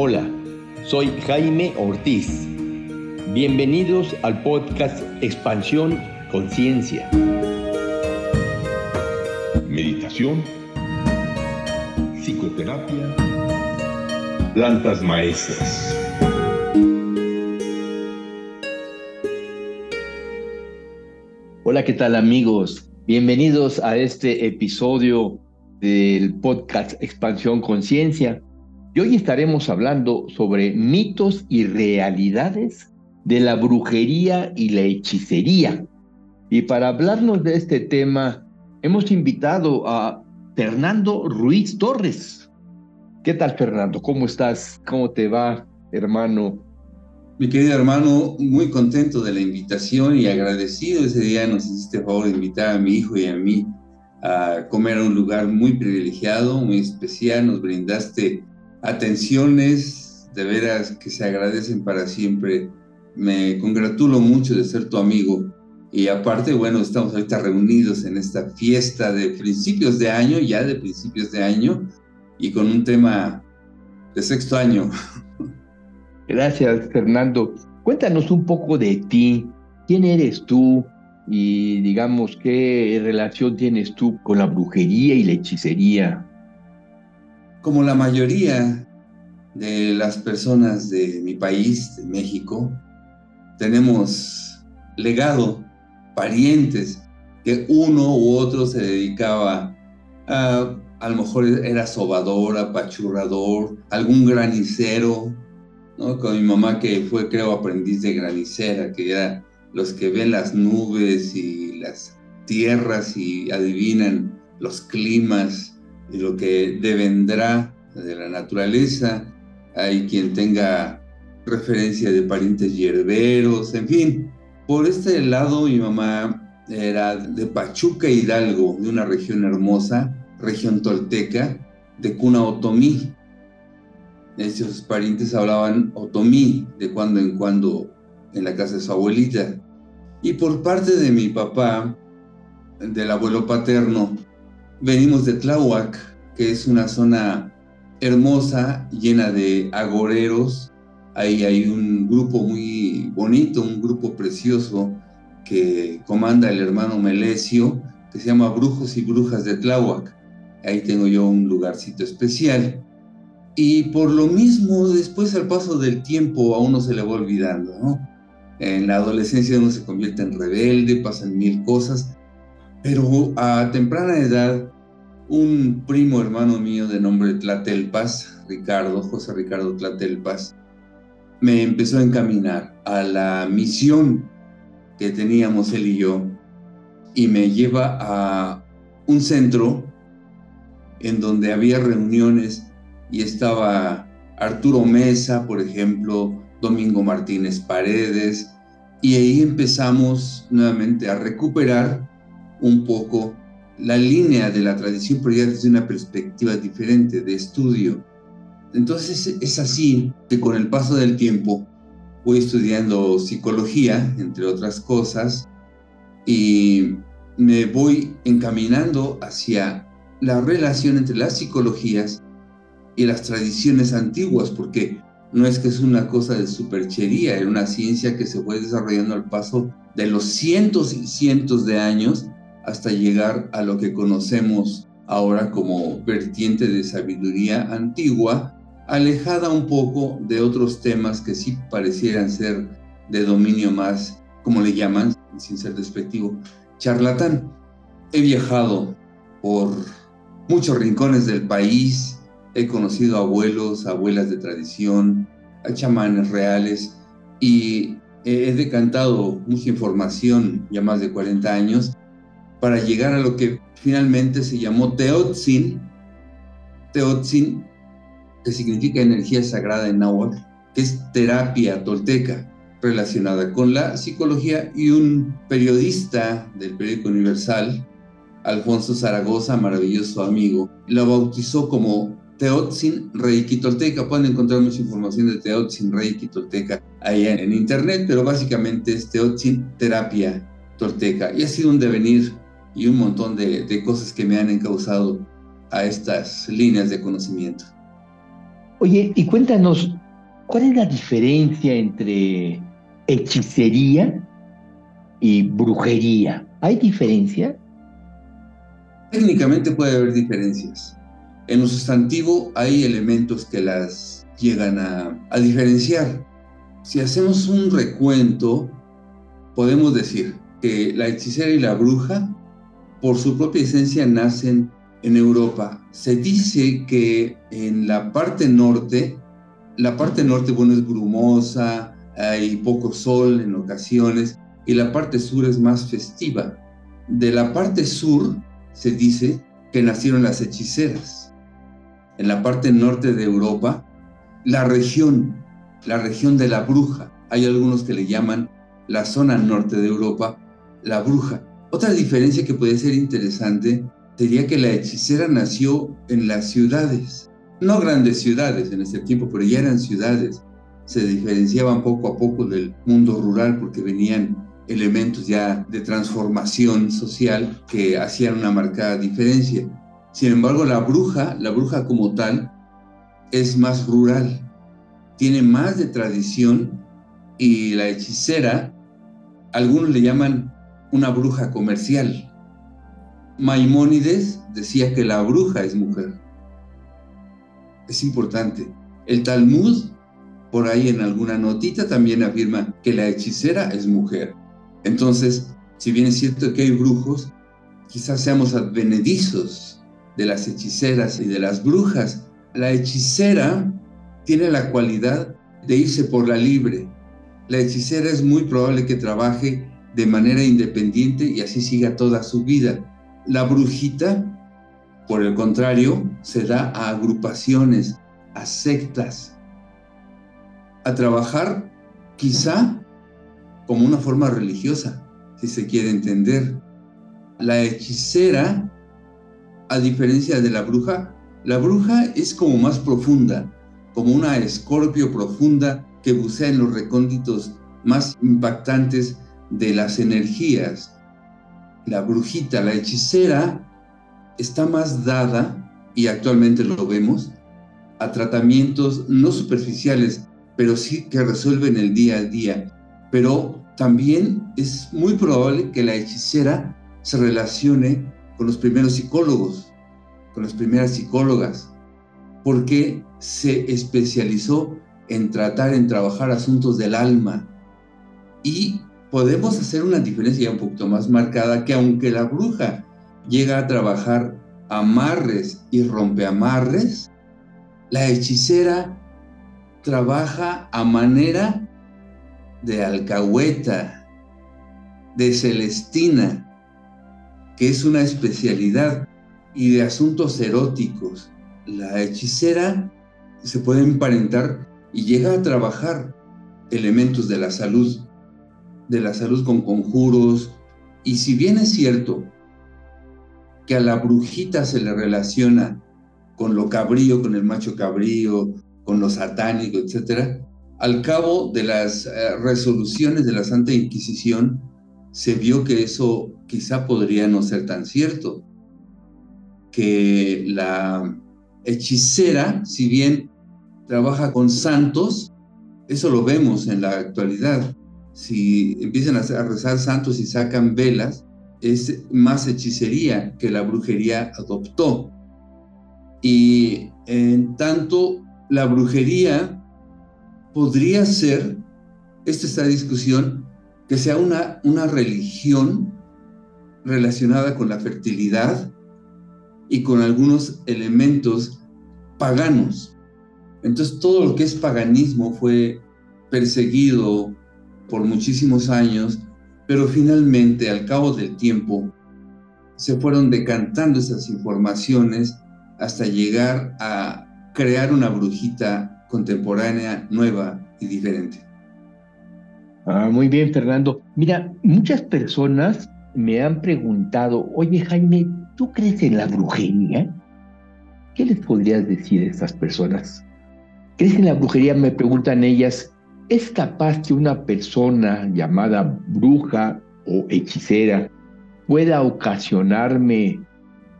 Hola, soy Jaime Ortiz. Bienvenidos al podcast Expansión Conciencia. Meditación, psicoterapia, plantas maestras. Hola, ¿qué tal amigos? Bienvenidos a este episodio del podcast Expansión Conciencia. Hoy estaremos hablando sobre mitos y realidades de la brujería y la hechicería. Y para hablarnos de este tema, hemos invitado a Fernando Ruiz Torres. ¿Qué tal, Fernando? ¿Cómo estás? ¿Cómo te va, hermano? Mi querido hermano, muy contento de la invitación y agradecido ese día nos hiciste favor de invitar a mi hijo y a mí a comer a un lugar muy privilegiado, muy especial. Nos brindaste atenciones de veras que se agradecen para siempre. Me congratulo mucho de ser tu amigo. Y aparte, bueno, estamos ahorita reunidos en esta fiesta de principios de año, ya de principios de año, y con un tema de sexto año. Gracias, Fernando. Cuéntanos un poco de ti. ¿Quién eres tú? Y digamos, ¿qué relación tienes tú con la brujería y la hechicería? Como la mayoría de las personas de mi país, de México, tenemos legado, parientes, que uno u otro se dedicaba a, a lo mejor era sobador, apachurrador, algún granicero, con mi mamá que fue, creo, aprendiz de granicera, que era los que ven las nubes y las tierras y adivinan los climas y lo que devendrá de la naturaleza. Hay quien tenga referencia de parientes hierberos, en fin. Por este lado, mi mamá era de Pachuca Hidalgo, de una región hermosa, región tolteca, de cuna otomí. Esos parientes hablaban otomí de cuando en cuando en la casa de su abuelita. Y por parte de mi papá, del abuelo paterno, venimos de Tláhuac, que es una zona hermosa, llena de agoreros. Ahí hay un grupo muy bonito, un grupo precioso que comanda el hermano Melesio, que se llama Brujos y Brujas de Tláhuac. Ahí tengo yo un lugarcito especial. Y por lo mismo, después al paso del tiempo a uno se le va olvidando, ¿no? En la adolescencia uno se convierte en rebelde, pasan mil cosas, pero a temprana edad, un primo hermano mío de nombre Tlatelpas, Ricardo, José Ricardo Tlatelpas, me empezó a encaminar a la misión que teníamos él y yo, y me lleva a un centro en donde había reuniones y estaba Arturo Mesa, por ejemplo, Domingo Martínez Paredes, y ahí empezamos nuevamente a recuperar un poco la línea de la tradición, pero ya desde una perspectiva diferente de estudio. Entonces es así que con el paso del tiempo voy estudiando psicología, entre otras cosas, y me voy encaminando hacia la relación entre las psicologías y las tradiciones antiguas, porque no es que es una cosa de superchería, era una ciencia que se fue desarrollando al paso de los cientos y cientos de años hasta llegar a lo que conocemos ahora como vertiente de sabiduría antigua, alejada un poco de otros temas que sí parecieran ser de dominio más, como le llaman, sin ser despectivo, charlatán. He viajado por muchos rincones del país, He conocido abuelos, abuelas de tradición, a chamanes reales y he decantado mucha información, ya más de 40 años, para llegar a lo que finalmente se llamó Teotzin. Teotzin, que significa energía sagrada en náhuatl, que es terapia tolteca relacionada con la psicología y un periodista del periódico Universal, Alfonso Zaragoza, maravilloso amigo, lo bautizó como Teotzin Reiki Tolteca. Pueden encontrar mucha información de Teotzin Reiki Tolteca ahí en, internet, pero básicamente es Teotzin Terapia Tolteca. Y ha sido un devenir y un montón de, cosas que me han encausado a estas líneas de conocimiento. Oye, y cuéntanos, ¿cuál es la diferencia entre hechicería y brujería? ¿Hay diferencia? Técnicamente puede haber diferencias. En lo sustantivo hay elementos que las llegan a, a diferenciar. Si hacemos un recuento, podemos decir que la hechicera y la bruja, por su propia esencia, nacen en Europa. Se dice que en la parte norte, la parte norte, bueno, es brumosa, hay poco sol en ocasiones, y la parte sur es más festiva. De la parte sur se dice que nacieron las hechiceras. En la parte norte de Europa, la región, la región de la bruja, hay algunos que le llaman la zona norte de Europa, la bruja. Otra diferencia que puede ser interesante sería que la hechicera nació en las ciudades, no grandes ciudades en ese tiempo, pero ya eran ciudades. Se diferenciaban poco a poco del mundo rural porque venían elementos ya de transformación social que hacían una marcada diferencia. Sin embargo, la bruja, la bruja como tal, es más rural, tiene más de tradición y la hechicera, algunos le llaman una bruja comercial. Maimónides decía que la bruja es mujer. Es importante. El Talmud, por ahí en alguna notita, también afirma que la hechicera es mujer. Entonces, si bien es cierto que hay brujos, quizás seamos advenedizos de las hechiceras y de las brujas. La hechicera tiene la cualidad de irse por la libre. La hechicera es muy probable que trabaje de manera independiente y así siga toda su vida. La brujita, por el contrario, se da a agrupaciones, a sectas, a trabajar quizá como una forma religiosa, si se quiere entender. La hechicera, a diferencia de la bruja, la bruja es como más profunda, como una escorpio profunda que bucea en los recónditos más impactantes de las energías. La brujita, la hechicera, está más dada, y actualmente lo vemos, a tratamientos no superficiales, pero sí que resuelven el día a día. Pero también es muy probable que la hechicera se relacione con los primeros psicólogos, con las primeras psicólogas, porque se especializó en tratar, en trabajar asuntos del alma. Y podemos hacer una diferencia un poquito más marcada que aunque la bruja llega a trabajar amarres y rompeamarres, la hechicera trabaja a manera de alcahueta, de celestina, que es una especialidad, y de asuntos eróticos. La hechicera se puede emparentar y llega a trabajar elementos de la salud de la salud con conjuros. Y si bien es cierto que a la brujita se le relaciona con lo cabrío, con el macho cabrío, con lo satánico, etc., al cabo de las eh, resoluciones de la Santa Inquisición, se vio que eso quizá podría no ser tan cierto, que la hechicera, si bien trabaja con santos, eso lo vemos en la actualidad, si empiezan a rezar santos y sacan velas, es más hechicería que la brujería adoptó. Y en tanto, la brujería podría ser, esta es la discusión, que sea una, una religión relacionada con la fertilidad y con algunos elementos paganos. Entonces todo lo que es paganismo fue perseguido, por muchísimos años, pero finalmente al cabo del tiempo se fueron decantando esas informaciones hasta llegar a crear una brujita contemporánea, nueva y diferente. Ah, muy bien, Fernando. Mira, muchas personas me han preguntado, oye Jaime, ¿tú crees en la brujería? ¿Qué les podrías decir a estas personas? ¿Crees en la brujería? Me preguntan ellas, ¿Es capaz que una persona llamada bruja o hechicera pueda ocasionarme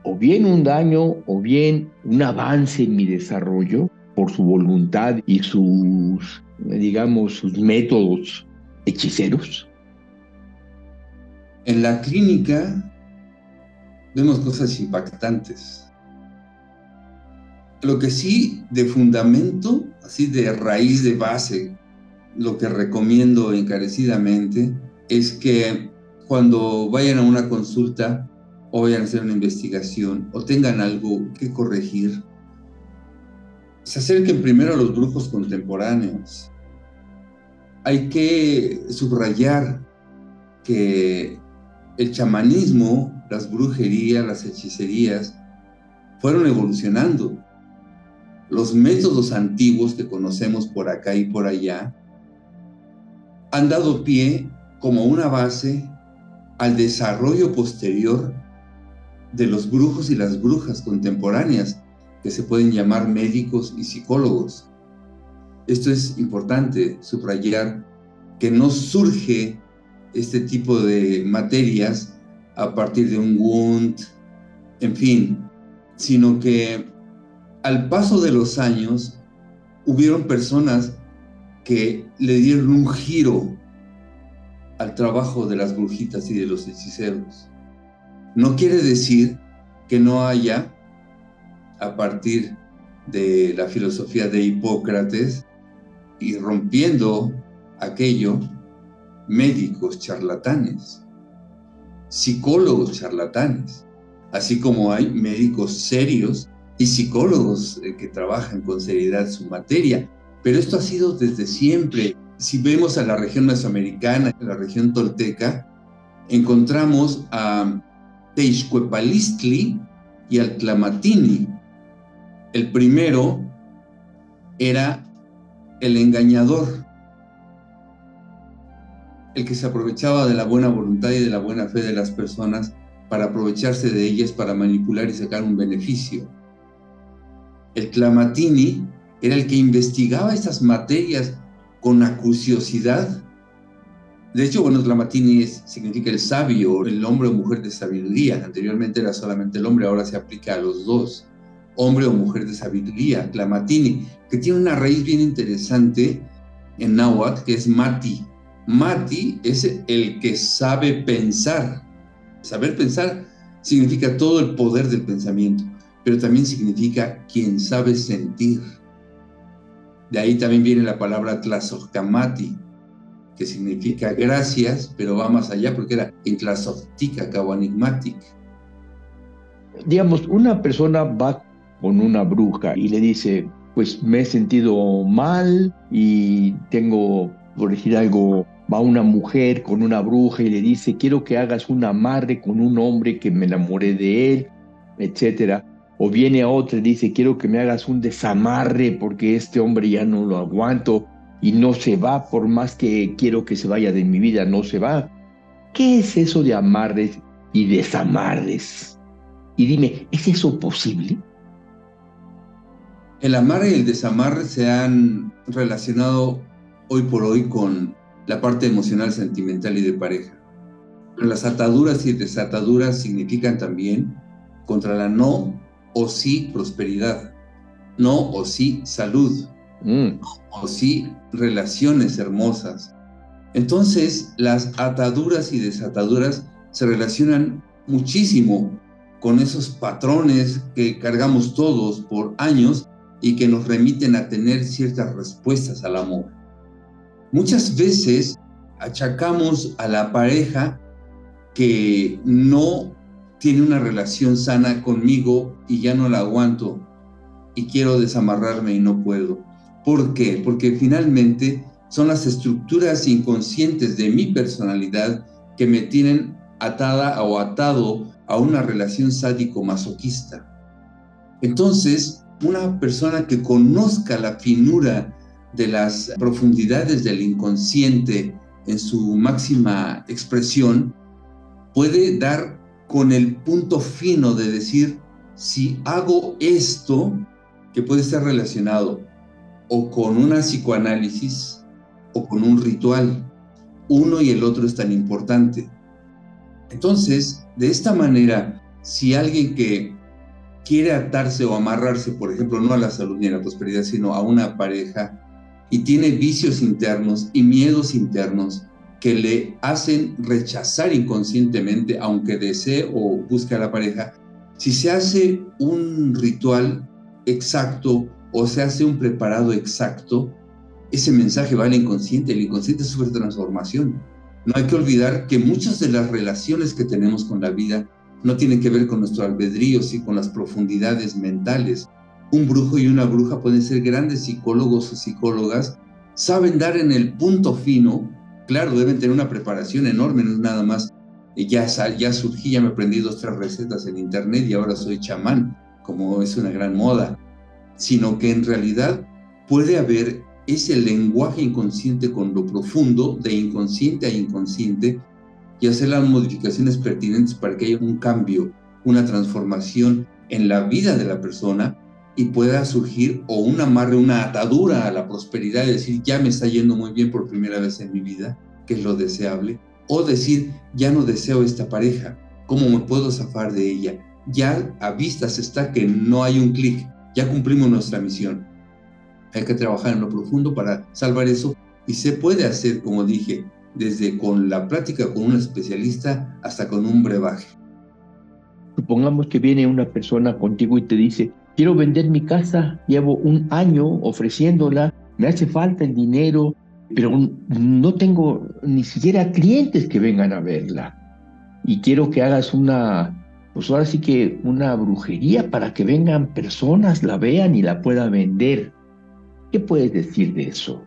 o bien un daño o bien un avance en mi desarrollo? por su voluntad y sus, digamos, sus métodos hechiceros? En la clínica vemos cosas impactantes. Lo que sí, de fundamento, así de raíz de base, lo que recomiendo encarecidamente es que cuando vayan a una consulta o vayan a hacer una investigación o tengan algo que corregir, se acerquen primero a los brujos contemporáneos. Hay que subrayar que el chamanismo, las brujerías, las hechicerías, fueron evolucionando. Los métodos antiguos que conocemos por acá y por allá han dado pie como una base al desarrollo posterior de los brujos y las brujas contemporáneas, que se pueden llamar médicos y psicólogos. Esto es importante subrayar que no surge este tipo de materias a partir de un Wundt, en fin, sino que al paso de los años hubieron personas que le dieron un giro al trabajo de las brujitas y de los hechiceros. No quiere decir que no haya, a partir de la filosofía de Hipócrates, y rompiendo aquello, médicos charlatanes, psicólogos charlatanes, así como hay médicos serios y psicólogos eh, que trabajan con seriedad su materia. Pero esto ha sido desde siempre. Si vemos a la región mesoamericana, a la región tolteca, encontramos a Teixcuepalistli y al Tlamatini. El primero era el engañador, el que se aprovechaba de la buena voluntad y de la buena fe de las personas para aprovecharse de ellas para manipular y sacar un beneficio. El Clamatini era el que investigaba estas materias con acuciosidad. De hecho, bueno, Clamatini significa el sabio, el hombre o mujer de sabiduría. Anteriormente era solamente el hombre, ahora se aplica a los dos. Hombre o mujer de sabiduría, Clamatini, que tiene una raíz bien interesante en náhuatl, que es mati. Mati es el que sabe pensar. Saber pensar significa todo el poder del pensamiento pero también significa quien sabe sentir. De ahí también viene la palabra tlazohkamati, que significa gracias, pero va más allá porque era intlazohtica, kawanigmatic. Digamos, una persona va con una bruja y le dice, pues me he sentido mal y tengo, por decir algo, va una mujer con una bruja y le dice, quiero que hagas un amarre con un hombre que me enamoré de él, etcétera o viene a otra y dice, quiero que me hagas un desamarre porque este hombre ya no lo aguanto y no se va, por más que quiero que se vaya de mi vida, no se va. ¿Qué es eso de amarres y desamarres? Y dime, ¿es eso posible? El amarre y el desamarre se han relacionado hoy por hoy con la parte emocional, sentimental y de pareja. Las ataduras y desataduras significan también contra la no o sí prosperidad, no o sí salud, mm. o sí relaciones hermosas. Entonces, las ataduras y desataduras se relacionan muchísimo con esos patrones que cargamos todos por años y que nos remiten a tener ciertas respuestas al amor. Muchas veces achacamos a la pareja que no tiene una relación sana conmigo y ya no la aguanto y quiero desamarrarme y no puedo. ¿Por qué? Porque finalmente son las estructuras inconscientes de mi personalidad que me tienen atada o atado a una relación sádico-masoquista. Entonces, una persona que conozca la finura de las profundidades del inconsciente en su máxima expresión, puede dar con el punto fino de decir, si hago esto, que puede estar relacionado o con una psicoanálisis o con un ritual, uno y el otro es tan importante. Entonces, de esta manera, si alguien que quiere atarse o amarrarse, por ejemplo, no a la salud ni a la prosperidad, sino a una pareja y tiene vicios internos y miedos internos que le hacen rechazar inconscientemente, aunque desee o busque a la pareja, si se hace un ritual exacto o se hace un preparado exacto, ese mensaje va al inconsciente, el inconsciente sufre transformación. No hay que olvidar que muchas de las relaciones que tenemos con la vida no tienen que ver con nuestro albedrío, sino con las profundidades mentales. Un brujo y una bruja pueden ser grandes psicólogos o psicólogas, saben dar en el punto fino, claro, deben tener una preparación enorme, no es nada más, ya, ya surgí, ya me aprendí dos, tres recetas en internet y ahora soy chamán, como es una gran moda, sino que en realidad puede haber ese lenguaje inconsciente con lo profundo, de inconsciente a inconsciente, y hacer las modificaciones pertinentes para que haya un cambio, una transformación en la vida de la persona y pueda surgir o un amarre, una atadura a la prosperidad, y decir, ya me está yendo muy bien por primera vez en mi vida, que es lo deseable, o decir, ya no deseo esta pareja, ¿cómo me puedo zafar de ella? Ya a vistas está que no hay un clic, ya cumplimos nuestra misión. Hay que trabajar en lo profundo para salvar eso y se puede hacer, como dije, desde con la práctica con un especialista hasta con un brebaje. Supongamos que viene una persona contigo y te dice, quiero vender mi casa, llevo un año ofreciéndola, me hace falta el dinero, pero no tengo ni siquiera clientes que vengan a verla. Y quiero que hagas una, pues ahora sí que una brujería para que vengan personas, la vean y la pueda vender. ¿Qué puedes decir de eso?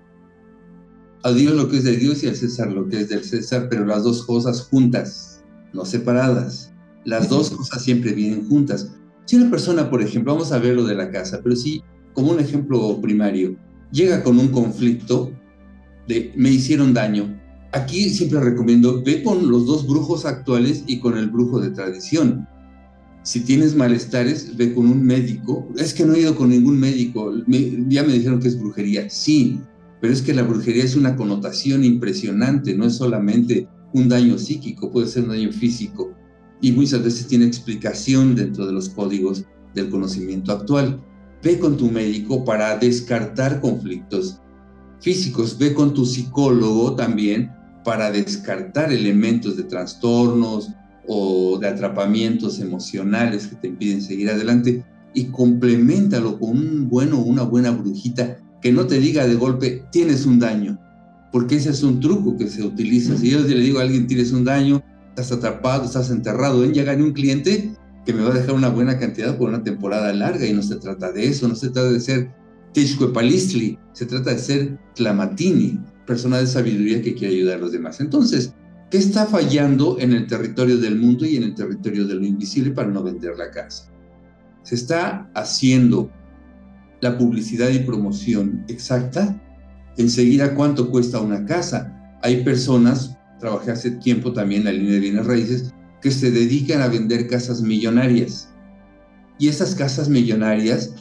A Dios lo que es de Dios y al César lo que es del César, pero las dos cosas juntas, no separadas. Las dos cosas siempre vienen juntas. Si una persona, por ejemplo, vamos a ver lo de la casa, pero sí, como un ejemplo primario, llega con un conflicto de me hicieron daño. Aquí siempre recomiendo, ve con los dos brujos actuales y con el brujo de tradición. Si tienes malestares, ve con un médico. Es que no he ido con ningún médico. ya me dijeron que es brujería. Sí, pero es que la brujería es una connotación impresionante. No es solamente un daño psíquico, puede ser un daño físico. Y muchas veces tiene explicación dentro de los códigos del conocimiento actual. Ve con tu médico para descartar conflictos físicos. Ve con tu psicólogo también para descartar elementos de trastornos, o de atrapamientos emocionales que te impiden seguir adelante y complementalo con un bueno o una buena brujita que no te diga de golpe tienes un daño, porque ese es un truco que se utiliza. Si yo le digo a alguien tienes un daño, estás atrapado, estás enterrado, en llegar un cliente que me va a dejar una buena cantidad por una temporada larga y no se trata de eso, no se trata de ser Palistli, se trata de ser Clamatini, persona de sabiduría que quiere ayudar a los demás. Entonces, ¿Qué está fallando en el territorio del mundo y en el territorio de lo invisible para no vender la casa? Se está haciendo la publicidad y promoción exacta. Enseguida, ¿cuánto cuesta una casa? Hay personas, trabajé hace tiempo también en la línea de bienes raíces, que se dedican a vender casas millonarias. Y esas casas millonarias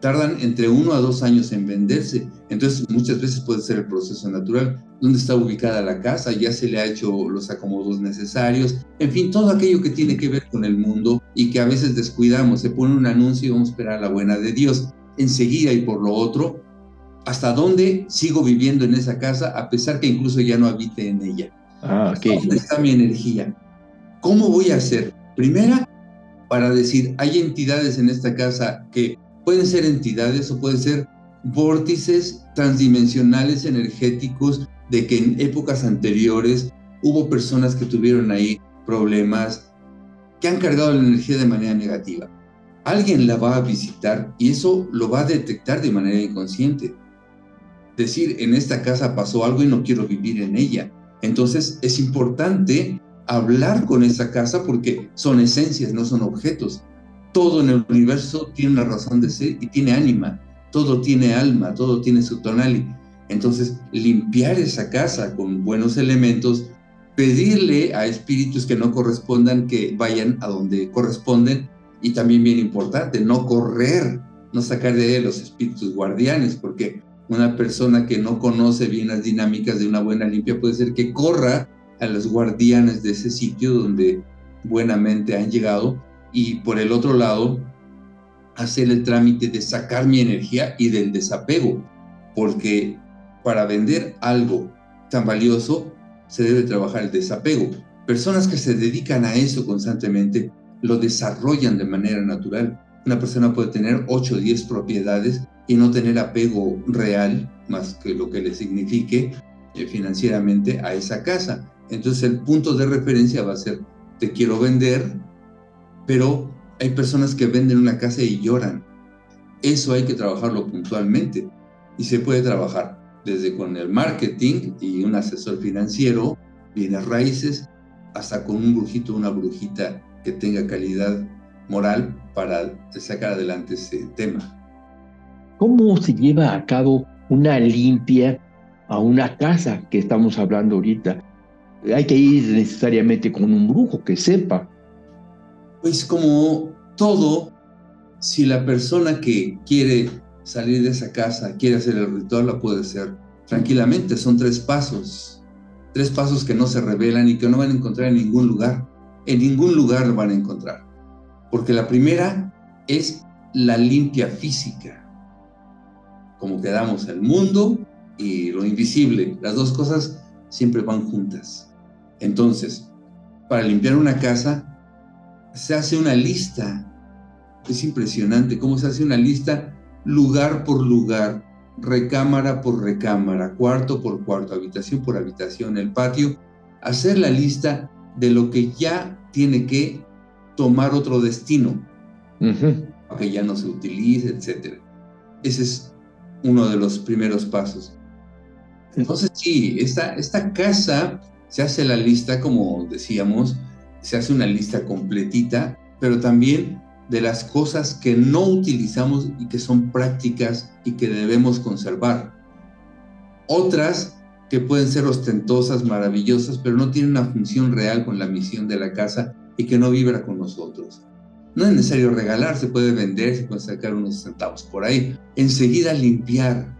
tardan entre uno a dos años en venderse. Entonces, muchas veces puede ser el proceso natural. ¿Dónde está ubicada la casa? Ya se le ha hecho los acomodos necesarios. En fin, todo aquello que tiene que ver con el mundo y que a veces descuidamos. Se pone un anuncio y vamos a esperar la buena de Dios. Enseguida y por lo otro, ¿hasta dónde sigo viviendo en esa casa a pesar que incluso ya no habite en ella? Ah, ¿Dónde está mi energía? ¿Cómo voy a hacer? Primera, para decir, hay entidades en esta casa que Pueden ser entidades o pueden ser vórtices transdimensionales energéticos de que en épocas anteriores hubo personas que tuvieron ahí problemas, que han cargado la energía de manera negativa. Alguien la va a visitar y eso lo va a detectar de manera inconsciente. Decir, en esta casa pasó algo y no quiero vivir en ella. Entonces es importante hablar con esa casa porque son esencias, no son objetos. Todo en el universo tiene una razón de ser y tiene ánima, todo tiene alma, todo tiene su tonali. Entonces, limpiar esa casa con buenos elementos, pedirle a espíritus que no correspondan que vayan a donde corresponden y también bien importante, no correr, no sacar de él los espíritus guardianes, porque una persona que no conoce bien las dinámicas de una buena limpia puede ser que corra a los guardianes de ese sitio donde buenamente han llegado y por el otro lado, hacer el trámite de sacar mi energía y del desapego, porque para vender algo tan valioso se debe trabajar el desapego. Personas que se dedican a eso constantemente lo desarrollan de manera natural. Una persona puede tener 8 o 10 propiedades y no tener apego real, más que lo que le signifique eh, financieramente a esa casa. Entonces el punto de referencia va a ser, te quiero vender, pero hay personas que venden una casa y lloran. Eso hay que trabajarlo puntualmente y se puede trabajar desde con el marketing y un asesor financiero, bienes raíces, hasta con un brujito, una brujita que tenga calidad moral para sacar adelante ese tema. ¿Cómo se lleva a cabo una limpia a una casa que estamos hablando ahorita? Hay que ir necesariamente con un brujo que sepa. Pues como todo, si la persona que quiere salir de esa casa, quiere hacer el ritual, la puede hacer tranquilamente. Son tres pasos. Tres pasos que no se revelan y que no van a encontrar en ningún lugar. En ningún lugar lo van a encontrar. Porque la primera es la limpia física. Como quedamos el mundo y lo invisible. Las dos cosas siempre van juntas. Entonces, para limpiar una casa, se hace una lista. Es impresionante cómo se hace una lista lugar por lugar, recámara por recámara, cuarto por cuarto, habitación por habitación, el patio, hacer la lista de lo que ya tiene que tomar otro destino, que ya no se utilice, etc. Ese es uno de los primeros pasos. Entonces, sí, esta, esta casa se hace la lista, como decíamos, se hace una lista completita, pero también de las cosas que no utilizamos y que son prácticas y que debemos conservar. Otras que pueden ser ostentosas, maravillosas, pero no tienen una función real con la misión de la casa y que no vibra con nosotros. No es necesario regalar, se puede vender, se puede sacar unos centavos por ahí. Enseguida limpiar.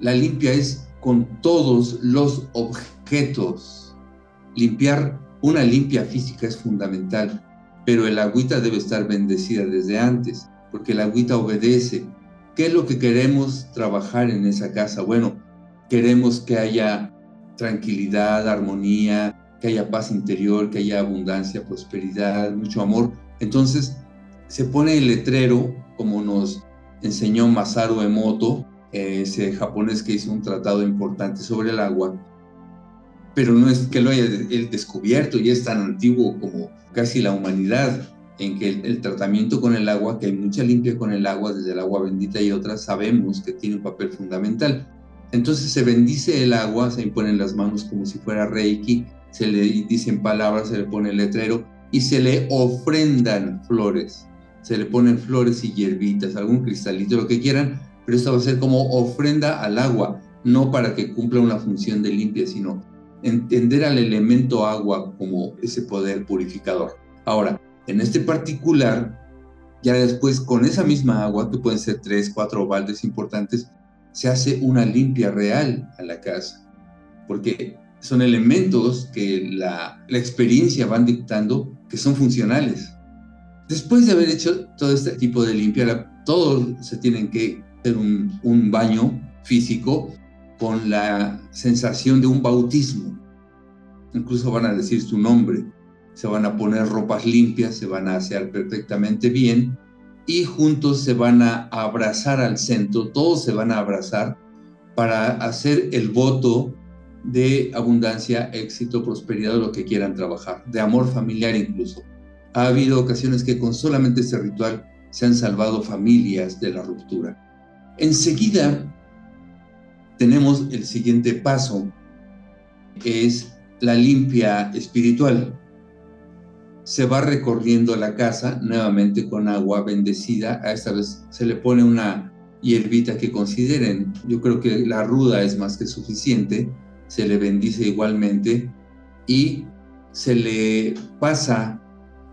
La limpia es con todos los objetos. Limpiar, una limpia física es fundamental pero el agüita debe estar bendecida desde antes, porque el agüita obedece. ¿Qué es lo que queremos trabajar en esa casa? Bueno, queremos que haya tranquilidad, armonía, que haya paz interior, que haya abundancia, prosperidad, mucho amor. Entonces, se pone el letrero, como nos enseñó Masaru Emoto, ese japonés que hizo un tratado importante sobre el agua, pero no es que lo haya descubierto y es tan antiguo como casi la humanidad, en que el, tratamiento con el agua, que hay mucha limpia con el agua, desde el agua bendita y otras, sabemos que tiene un papel fundamental. Entonces se bendice el agua, se imponen las manos como si fuera reiki, se le dicen palabras, se le pone el letrero y se le ofrendan flores. Se le ponen flores y hierbitas, algún cristalito, lo que quieran, pero esto va a ser como ofrenda al agua, no para que cumpla una función de limpia, sino entender al elemento agua como ese poder purificador. Ahora, en este particular, ya después con esa misma agua, que pueden ser tres, cuatro baldes importantes, se hace una limpia real a la casa, porque son elementos que la, la experiencia van dictando que son funcionales. Después de haber hecho todo este tipo de limpia, todos se tienen que hacer un, un baño físico con la sensación de un bautismo. Incluso van a decir su nombre, se van a poner ropas limpias, se van a asear perfectamente bien y juntos se van a abrazar al centro, todos se van a abrazar para hacer el voto de abundancia, éxito, prosperidad, lo que quieran trabajar, de amor familiar incluso. Ha habido ocasiones que con solamente este ritual se han salvado familias de la ruptura. Enseguida tenemos el siguiente paso, es la limpia espiritual. Se va recorriendo la casa nuevamente con agua bendecida. A esta vez se le pone una hierbita que consideren. Yo creo que la ruda es más que suficiente. Se le bendice igualmente y se le pasa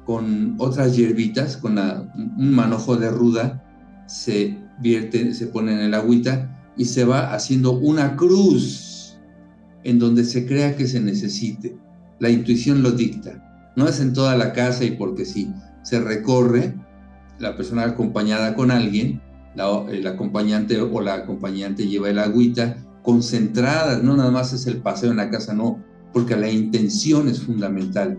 con otras hierbitas, con un manojo de ruda, se vierte, se pone en el agüita y se va haciendo una cruz en donde se crea que se necesite. La intuición lo dicta. No es en toda la casa y porque sí, se recorre la persona acompañada con alguien, el acompañante o la acompañante lleva el agüita concentrada, no nada más es el paseo en la casa, no, porque la intención es fundamental.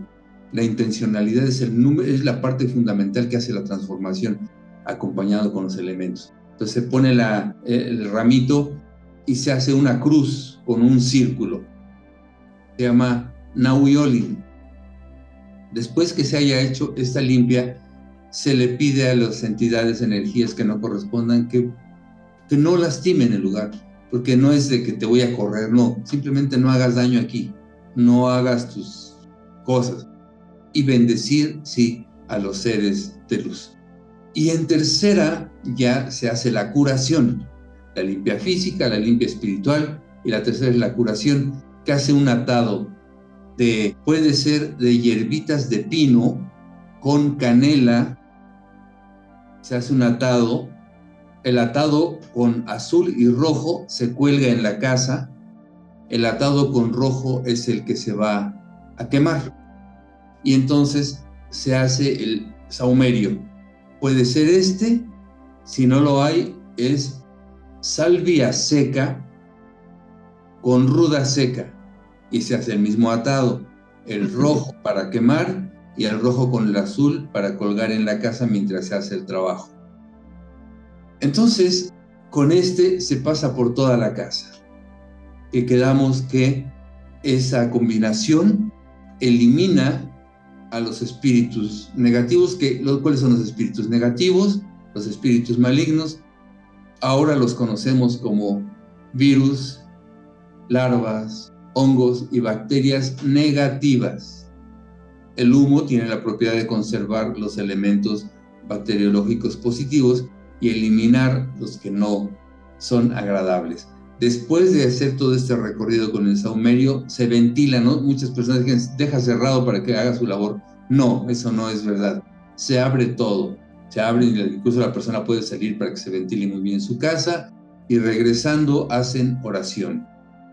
La intencionalidad es, el número, es la parte fundamental que hace la transformación, acompañado con los elementos. Entonces se pone la, el ramito y se hace una cruz con un círculo. Se llama Nauyolin. Después que se haya hecho esta limpia, se le pide a las entidades, energías que no correspondan, que, que no lastimen el lugar, porque no es de que te voy a correr, no, simplemente no hagas daño aquí, no hagas tus cosas. Y bendecir, sí, a los seres de luz. Y en tercera ya se hace la curación, la limpia física, la limpia espiritual, y la tercera es la curación, que hace un atado de, puede ser de hierbitas de pino con canela, se hace un atado, el atado con azul y rojo se cuelga en la casa, el atado con rojo es el que se va a quemar. Y entonces se hace el saumerio. Puede ser este, si no lo hay, es salvia seca con ruda seca y se hace el mismo atado, el rojo para quemar y el rojo con el azul para colgar en la casa mientras se hace el trabajo. Entonces, con este se pasa por toda la casa. Y quedamos que esa combinación elimina a los espíritus negativos, que, ¿cuáles son los espíritus negativos? Los espíritus malignos. Ahora los conocemos como virus, larvas, hongos y bacterias negativas. El humo tiene la propiedad de conservar los elementos bacteriológicos positivos y eliminar los que no son agradables. Después de hacer todo este recorrido con el saumerio, se ventila, ¿no? Muchas personas dicen, deja cerrado para que haga su labor. No, eso no es verdad. Se abre todo. Se abre, incluso la persona puede salir para que se ventile muy bien su casa y regresando hacen oración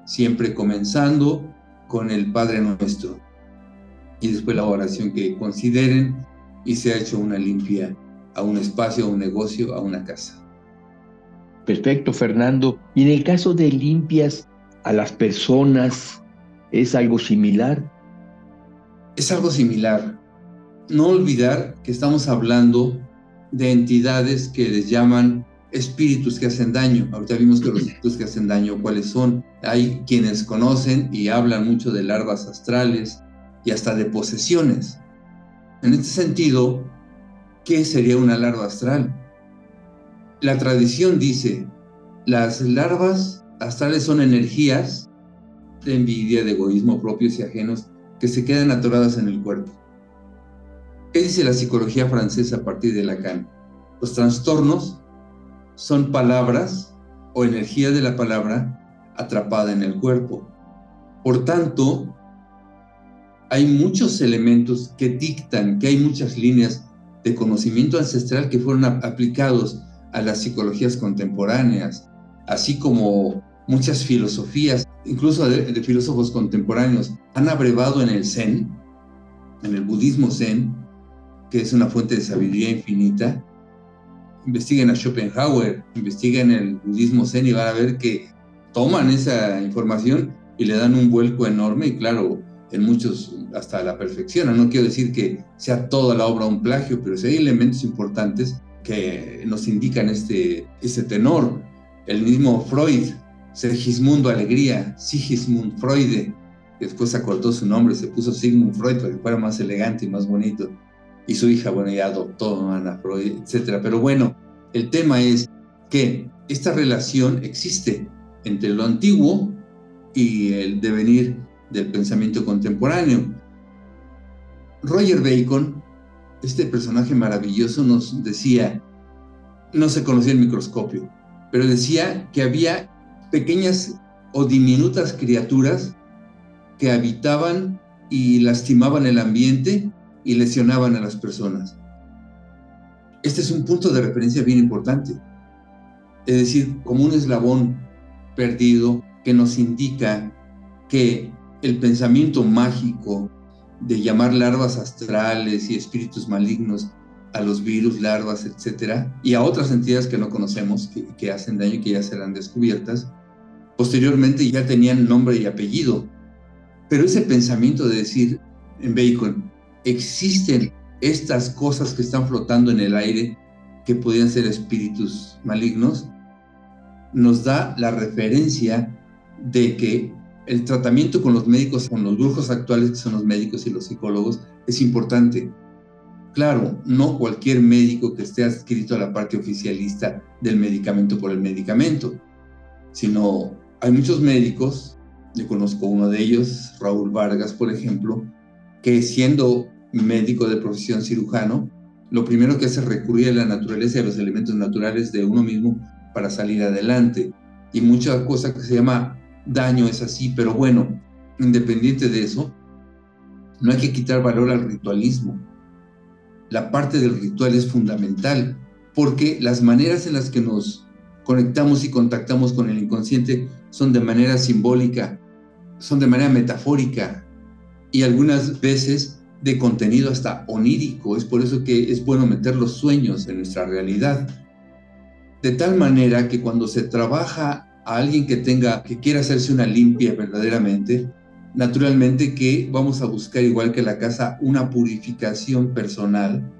siempre comenzando con el Padre Nuestro y después la oración que consideren y se ha hecho una limpia a un espacio, a un negocio, a una casa. Perfecto, Fernando. Y en el caso de limpias a las personas, ¿es algo similar? Es algo similar. No olvidar que estamos hablando de entidades que les llaman espíritus que hacen daño. Ahorita vimos que los espíritus que hacen daño, ¿cuáles son? Hay quienes conocen y hablan mucho de larvas astrales y hasta de posesiones. En este sentido, ¿qué sería una larva astral? La tradición dice, las larvas astrales son energías de envidia, de egoísmo propios y ajenos que se quedan atoradas en el cuerpo. ¿Qué dice la psicología francesa a partir de Lacan? Los trastornos son palabras o energía de la palabra atrapada en el cuerpo. Por tanto, hay muchos elementos que dictan que hay muchas líneas de conocimiento ancestral que fueron aplicados a las psicologías contemporáneas, así como muchas filosofías, incluso de, filósofos contemporáneos, han abrevado en el Zen, en el budismo Zen, que es una fuente de sabiduría infinita, investiguen a Schopenhauer, investiguen el budismo zen y van a ver que toman esa información y le dan un vuelco enorme y claro, en muchos hasta la perfección. No quiero decir que sea toda la obra un plagio, pero sí hay elementos importantes que nos indican este, este tenor. El mismo Freud, Sergismundo Alegría, Sigismund Freud, después acortó su nombre, se puso Sigmund Freud para que fuera más elegante y más bonito y su hija, bueno, ya adoptó a Ana Freud, etc. Pero bueno, el tema es que esta relación existe entre lo antiguo y el devenir del pensamiento contemporáneo. Roger Bacon, este personaje maravilloso, nos decía, no se conocía el microscopio, pero decía que había pequeñas o diminutas criaturas que habitaban y lastimaban el ambiente y lesionaban a las personas. Este es un punto de referencia bien importante. Es decir, como un eslabón perdido que nos indica que el pensamiento mágico de llamar larvas astrales y espíritus malignos a los virus, larvas, etcétera, y a otras entidades que no conocemos que, que hacen daño y que ya serán descubiertas. Posteriormente ya tenían nombre y apellido, pero ese pensamiento de decir en Bacon, existen estas cosas que están flotando en el aire que podrían ser espíritus malignos, nos da la referencia de que el tratamiento con los médicos, con los brujos actuales que son los médicos y los psicólogos, es importante. Claro, no cualquier médico que esté adscrito a la parte oficialista del medicamento por el medicamento, sino hay muchos médicos, yo conozco uno de ellos, Raúl Vargas, por ejemplo, que siendo médico de profesión cirujano, lo primero que hace es recurrir a la naturaleza y a los elementos naturales de uno mismo para salir adelante. Y muchas cosas que se llama daño es así, pero bueno, independiente de eso, no hay que quitar valor al ritualismo. La parte del ritual es fundamental porque las maneras en las que nos conectamos y contactamos con el inconsciente son de manera simbólica, son de manera metafórica y algunas veces de contenido hasta onírico. Es por eso que es bueno meter los sueños en nuestra realidad. De tal manera que cuando se trabaja a alguien que tenga, que quiera hacerse una limpia verdaderamente, naturalmente que vamos a buscar, igual que la casa, una purificación personal,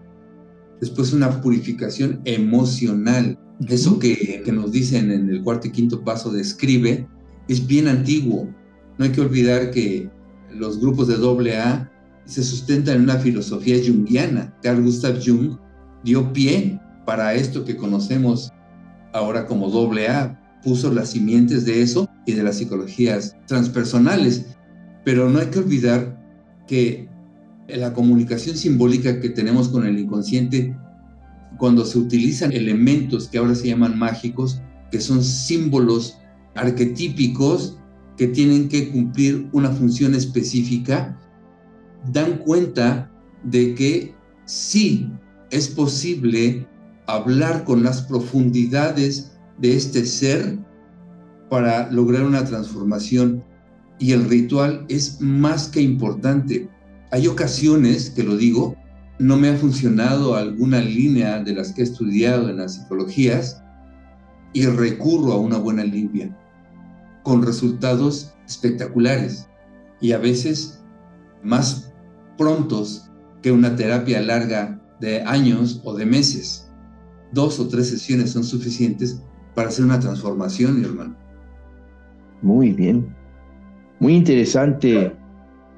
después una purificación emocional. Eso que, que nos dicen en el cuarto y quinto paso de escribe es bien antiguo. No hay que olvidar que los grupos de doble A se sustentan en una filosofía junguiana. Carl Gustav Jung dio pie para esto que conocemos ahora como doble A puso las simientes de eso y de las psicologías transpersonales. Pero no hay que olvidar que la comunicación simbólica que tenemos con el inconsciente, cuando se utilizan elementos que ahora se llaman mágicos, que son símbolos arquetípicos que tienen que cumplir una función específica, dan cuenta de que sí es posible hablar con las profundidades de este ser para lograr una transformación. Y el ritual es más que importante. Hay ocasiones, que lo digo, no me ha funcionado alguna línea de las que he estudiado en las psicologías y recurro a una buena limpia, con resultados espectaculares y a veces más prontos que una terapia larga de años o de meses. Dos o tres sesiones son suficientes para hacer una transformación, hermano. Muy bien. Muy interesante,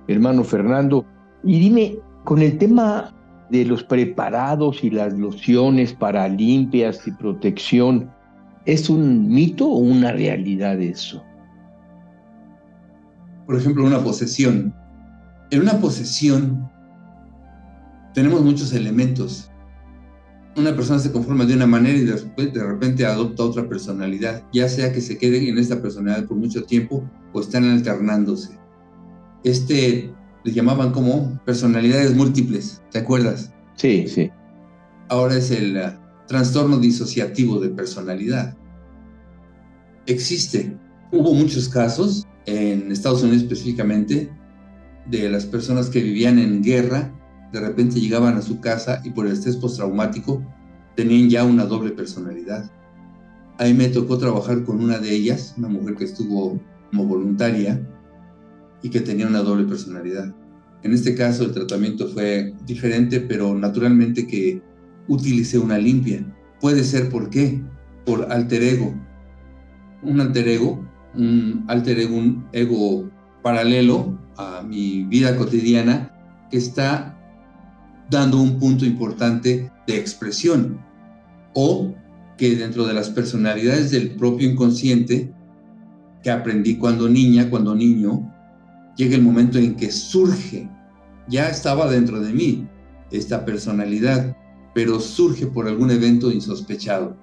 hermano Fernando. Y dime, con el tema de los preparados y las lociones para limpias y protección, ¿es un mito o una realidad eso? Por ejemplo, una posesión. En una posesión tenemos muchos elementos una persona se conforma de una manera y de repente adopta otra personalidad, ya sea que se quede en esta personalidad por mucho tiempo o están alternándose. Este le llamaban como personalidades múltiples, ¿te acuerdas? Sí, sí. Ahora es el uh, trastorno disociativo de personalidad. Existe. Hubo muchos casos, en Estados Unidos específicamente, de las personas que vivían en guerra de repente llegaban a su casa y por el estrés postraumático tenían ya una doble personalidad. Ahí me tocó trabajar con una de ellas, una mujer que estuvo como voluntaria y que tenía una doble personalidad. En este caso el tratamiento fue diferente, pero naturalmente que utilicé una limpia. Puede ser por qué? Por alter ego. Un alter ego, un alter ego, un ego paralelo a mi vida cotidiana que está dando un punto importante de expresión. O que dentro de las personalidades del propio inconsciente, que aprendí cuando niña, cuando niño, llega el momento en que surge, ya estaba dentro de mí esta personalidad, pero surge por algún evento insospechado.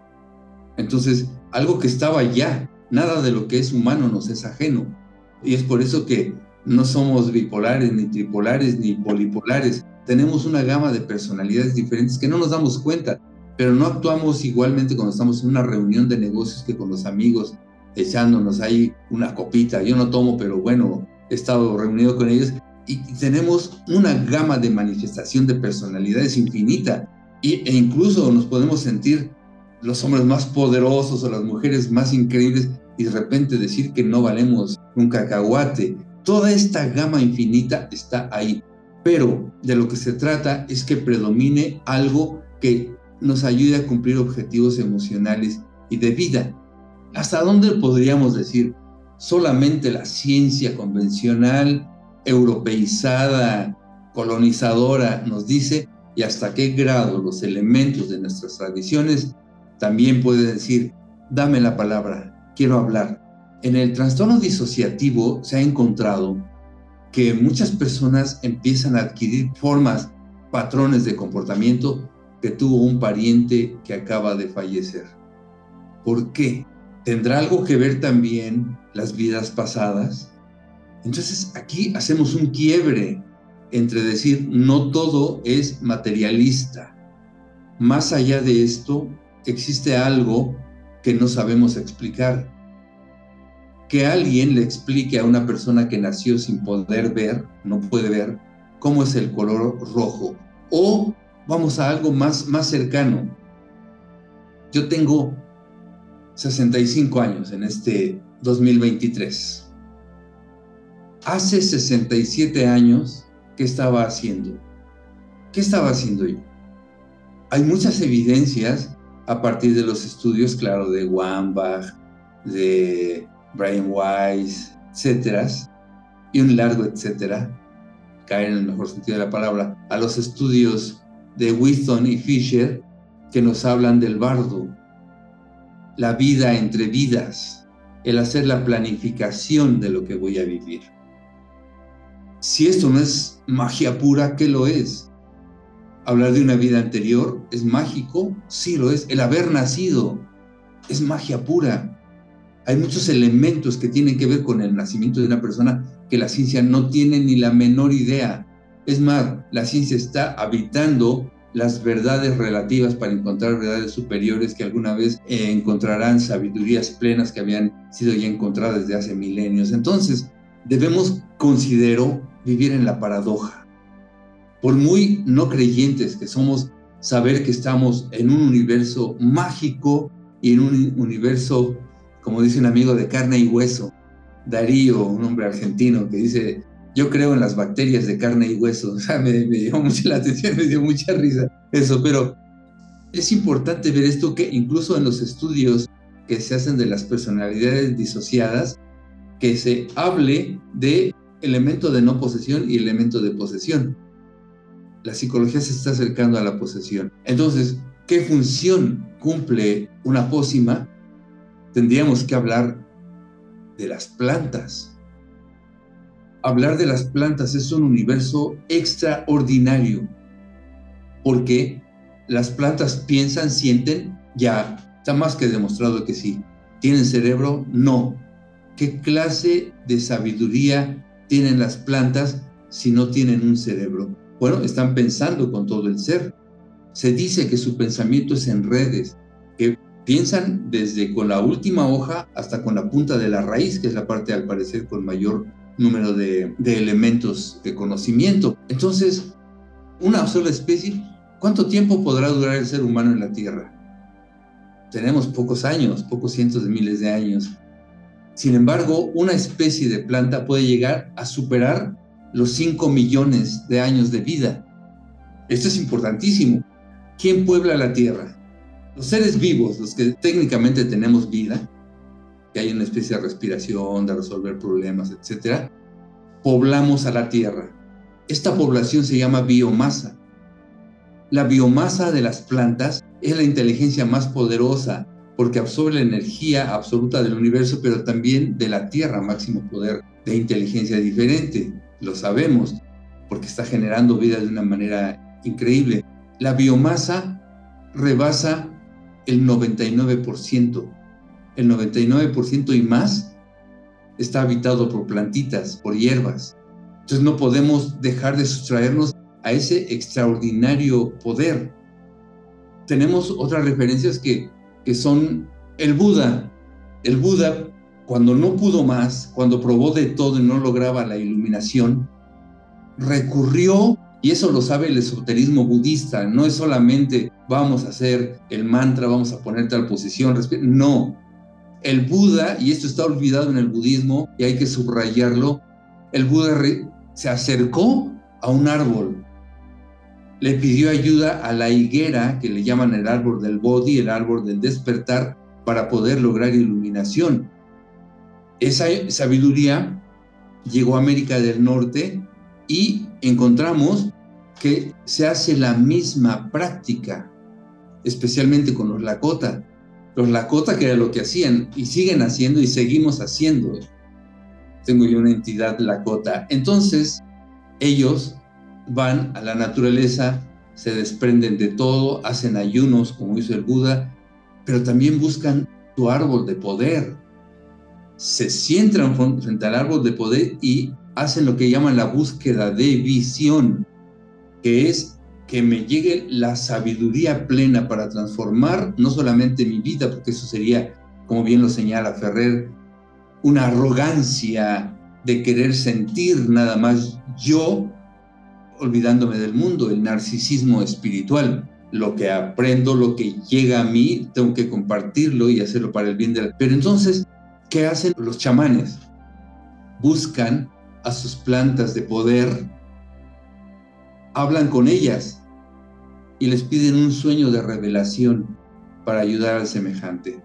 Entonces, algo que estaba ya, nada de lo que es humano nos es ajeno. Y es por eso que no somos bipolares, ni tripolares, ni polipolares, tenemos una gama de personalidades diferentes que no nos damos cuenta, pero no actuamos igualmente cuando estamos en una reunión de negocios que con los amigos, echándonos ahí una copita. Yo no tomo, pero bueno, he estado reunido con ellos y tenemos una gama de manifestación de personalidades infinita. e incluso nos podemos sentir los hombres más poderosos o las mujeres más increíbles y de repente decir que no valemos un cacahuate. Toda esta gama infinita está ahí. Pero de lo que se trata es que predomine algo que nos ayude a cumplir objetivos emocionales y de vida. ¿Hasta dónde podríamos decir? Solamente la ciencia convencional, europeizada, colonizadora nos dice y hasta qué grado los elementos de nuestras tradiciones también puede decir, dame la palabra, quiero hablar. En el trastorno disociativo se ha encontrado que muchas personas empiezan a adquirir formas, patrones de comportamiento que tuvo un pariente que acaba de fallecer. ¿Por qué? ¿Tendrá algo que ver también las vidas pasadas? Entonces aquí hacemos un quiebre entre decir no todo es materialista. Más allá de esto, existe algo que no sabemos explicar. Que alguien le explique a una persona que nació sin poder ver, no puede ver, cómo es el color rojo. O vamos a algo más, más cercano. Yo tengo 65 años en este 2023. Hace 67 años, ¿qué estaba haciendo? ¿Qué estaba haciendo yo? Hay muchas evidencias a partir de los estudios, claro, de Wambach, de Brian Weiss, etcétera, y un largo etcétera, caer en el mejor sentido de la palabra, a los estudios de Winston y Fisher que nos hablan del bardo, la vida entre vidas, el hacer la planificación de lo que voy a vivir. Si esto no es magia pura, ¿qué lo es? Hablar de una vida anterior es mágico, sí lo es. El haber nacido es magia pura. Hay muchos elementos que tienen que ver con el nacimiento de una persona que la ciencia no tiene ni la menor idea. Es más, la ciencia está habitando las verdades relativas para encontrar verdades superiores que alguna vez eh, encontrarán sabidurías plenas que habían sido ya encontradas desde hace milenios. Entonces, debemos, considero, vivir en la paradoja por muy no creyentes que somos, saber que estamos en un universo mágico y en un universo, como dice un amigo de carne y hueso, Darío, un hombre argentino, que dice, yo creo en las bacterias de carne y hueso. O sea, me, me dio mucha la atención, me dio mucha risa eso, pero es importante ver esto que incluso en los estudios que se hacen de las personalidades disociadas, que se hable de elemento de no posesión y elemento de posesión la psicología se está acercando a la posesión. Entonces, ¿qué función cumple una pócima? Tendríamos que hablar de las plantas. Hablar de las plantas es un universo extraordinario, porque las plantas piensan, sienten, ya está más que demostrado que sí. ¿Tienen cerebro? No. ¿Qué clase de sabiduría tienen las plantas si no tienen un cerebro? Bueno, están pensando con todo el ser. Se dice que su pensamiento es en redes, que piensan desde con la última hoja hasta con la punta de la raíz, que es la parte al parecer con mayor número de, elementos de conocimiento. Entonces, una sola especie, ¿cuánto tiempo podrá durar el ser humano en la Tierra? Tenemos pocos años, pocos cientos de miles de años. Sin embargo, una especie de planta puede llegar a superar los 5 millones de años de vida. Esto es importantísimo. ¿Quién puebla la Tierra? Los seres vivos, los que técnicamente tenemos vida, que hay una especie de respiración, de resolver problemas, etc., poblamos a la Tierra. Esta población se llama biomasa. La biomasa de las plantas es la inteligencia más poderosa porque absorbe la energía absoluta del universo, pero también de la Tierra, máximo poder de inteligencia diferente lo sabemos, porque está generando vida de una manera increíble. La biomasa rebasa el 99%. El 99% y más está habitado por plantitas, por hierbas. Entonces no podemos dejar de sustraernos a ese extraordinario poder. Tenemos otras referencias que, que son el Buda. El Buda cuando no pudo más, cuando probó de todo y no lograba la iluminación, recurrió Y eso lo sabe el esoterismo budista. No es solamente vamos a hacer el mantra, vamos a poner tal posición. No. El Buda, y esto está olvidado en el budismo y hay que subrayarlo, el Buda se acercó a un árbol, le pidió ayuda a la higuera, que le llaman el árbol del Bodhi, el árbol del despertar, para poder lograr iluminación. Esa sabiduría llegó a América del Norte y encontramos que se hace la misma práctica, especialmente con los Lakota. Los Lakota, que era lo que hacían, y siguen haciendo y seguimos haciendo. Tengo yo una entidad Lakota. Entonces, ellos van a la naturaleza, se desprenden de todo, hacen ayunos, como hizo el Buda, pero también buscan su árbol de poder. Se sientan frente al árbol de poder y hacen lo que llaman la búsqueda de visión, que es que me llegue la sabiduría plena para transformar no solamente mi vida, porque eso sería, como bien lo señala Ferrer, una arrogancia de querer sentir nada más yo, olvidándome del mundo, el narcisismo espiritual. Lo que aprendo, lo que llega a mí, tengo que compartirlo y hacerlo para el bien de la... Pero entonces, ¿qué hacen los chamanes? Buscan a sus plantas de poder, hablan con ellas y les piden un sueño de revelación para ayudar al semejante.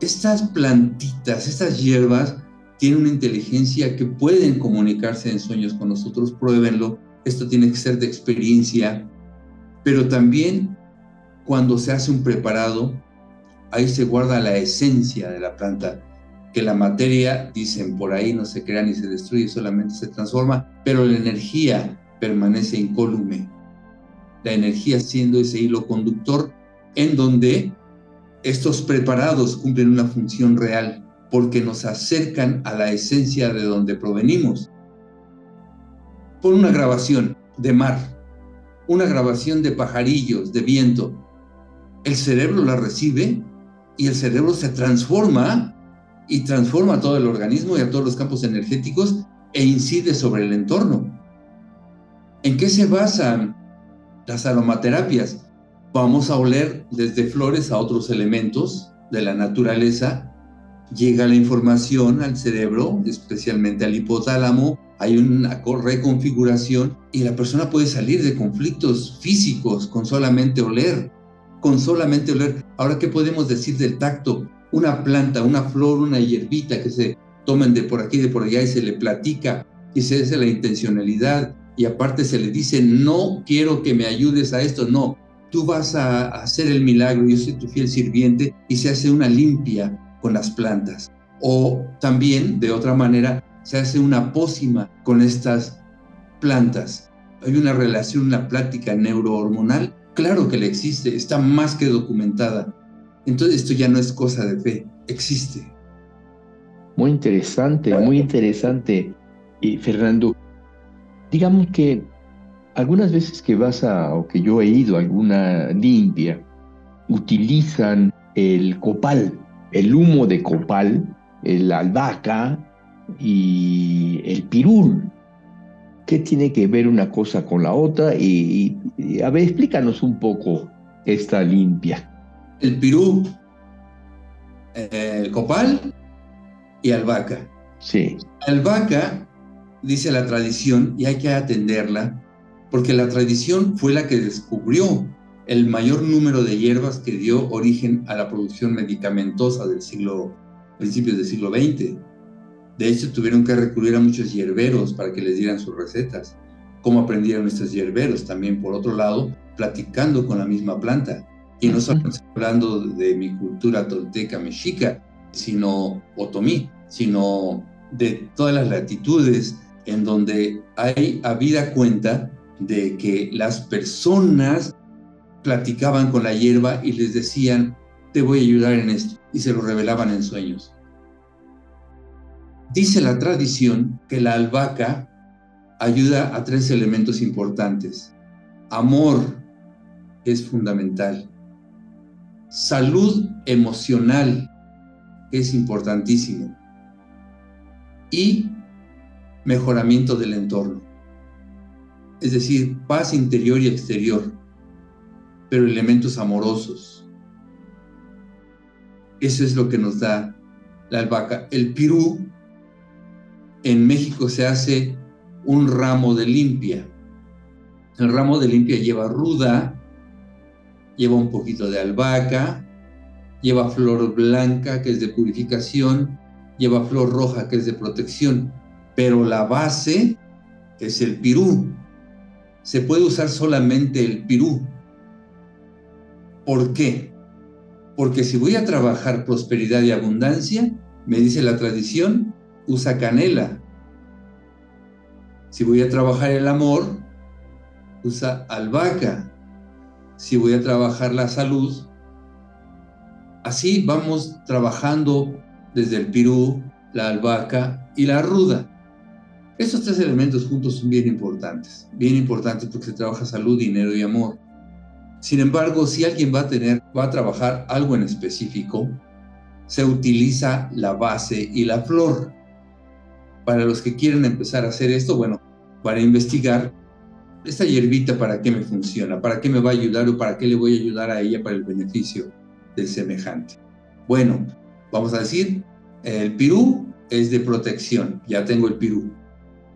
Estas plantitas, estas hierbas, tienen una inteligencia que pueden comunicarse en sueños con nosotros, pruébenlo. Esto tiene que ser de experiencia, pero también cuando se hace un preparado, ahí se guarda la esencia de la planta que la materia, dicen por ahí, no se crea ni se destruye, solamente se transforma, pero la energía permanece incólume. La energía siendo ese hilo conductor en donde estos preparados cumplen una función real porque nos acercan a la esencia de donde provenimos. Por una grabación de mar, una grabación de pajarillos, de viento, el cerebro la recibe y el cerebro se transforma y transforma todo el organismo y a todos los campos energéticos e incide sobre el entorno. ¿En qué se basan las aromaterapias? Vamos a oler desde flores a otros elementos de la naturaleza. Llega la información al cerebro, especialmente al hipotálamo, hay una reconfiguración y la persona puede salir de conflictos físicos con solamente oler, con solamente oler. Ahora, ¿qué podemos decir del tacto? una planta, una flor, una hierbita que se tomen de por aquí, de por allá y se le platica y se hace la intencionalidad y aparte se le dice, no quiero que me ayudes a esto, no, tú vas a hacer el milagro, yo soy tu fiel sirviente y se hace una limpia con las plantas. O también, de otra manera, se hace una pócima con estas plantas. Hay una relación, una plática neurohormonal, claro que le existe, está más que documentada. Entonces esto ya no es cosa de fe, existe. Muy interesante, muy interesante. Y Fernando, digamos que algunas veces que vas a, o que yo he ido a alguna limpia, utilizan el copal, el humo de copal, la albahaca y el pirul. ¿Qué tiene que ver una cosa con la otra? y a ver, explícanos un poco esta limpia el pirú, el copal y albahaca. Sí. Albahaca, dice la tradición, y hay que atenderla, porque la tradición fue la que descubrió el mayor número de hierbas que dio origen a la producción medicamentosa del siglo, principios del siglo XX. De hecho, tuvieron que recurrir a muchos hierberos para que les dieran sus recetas. ¿Cómo aprendieron estos hierberos? También, por otro lado, platicando con la misma planta. Y no solo hablando de mi cultura tolteca mexica, sino otomí, sino de todas las latitudes en donde hay habida cuenta de que las personas platicaban con la hierba y les decían, te voy a ayudar en esto, y se lo revelaban en sueños. Dice la tradición que la albahaca ayuda a tres elementos importantes. Amor es fundamental salud emocional, es importantísimo, y mejoramiento del entorno. es decir, paz interior y exterior, pero elementos amorosos. Eso es lo que nos da la albahaca. El pirú, en México se hace un ramo de limpia. El ramo de limpia lleva ruda, lleva un poquito de albahaca, lleva flor blanca que es de purificación, lleva flor roja que es de protección, pero la base es el pirú. Se puede usar solamente el pirú. ¿Por qué? Porque si voy a trabajar prosperidad y abundancia, me dice la tradición, usa canela. Si voy a trabajar el amor, usa albahaca. Si voy a trabajar la salud, así vamos trabajando desde el pirú, la albahaca y la ruda. Estos tres elementos juntos son bien importantes, bien importantes porque se trabaja salud, dinero y amor. Sin embargo, si alguien va a tener, va a trabajar algo en específico, se utiliza la base y la flor. Para los que quieren empezar a hacer esto, bueno, para investigar esta hierbita para qué me funciona, para qué me va a ayudar o para qué le voy a ayudar a ella para el beneficio del semejante. Bueno, vamos a decir, el pirú es de protección, ya tengo el pirú.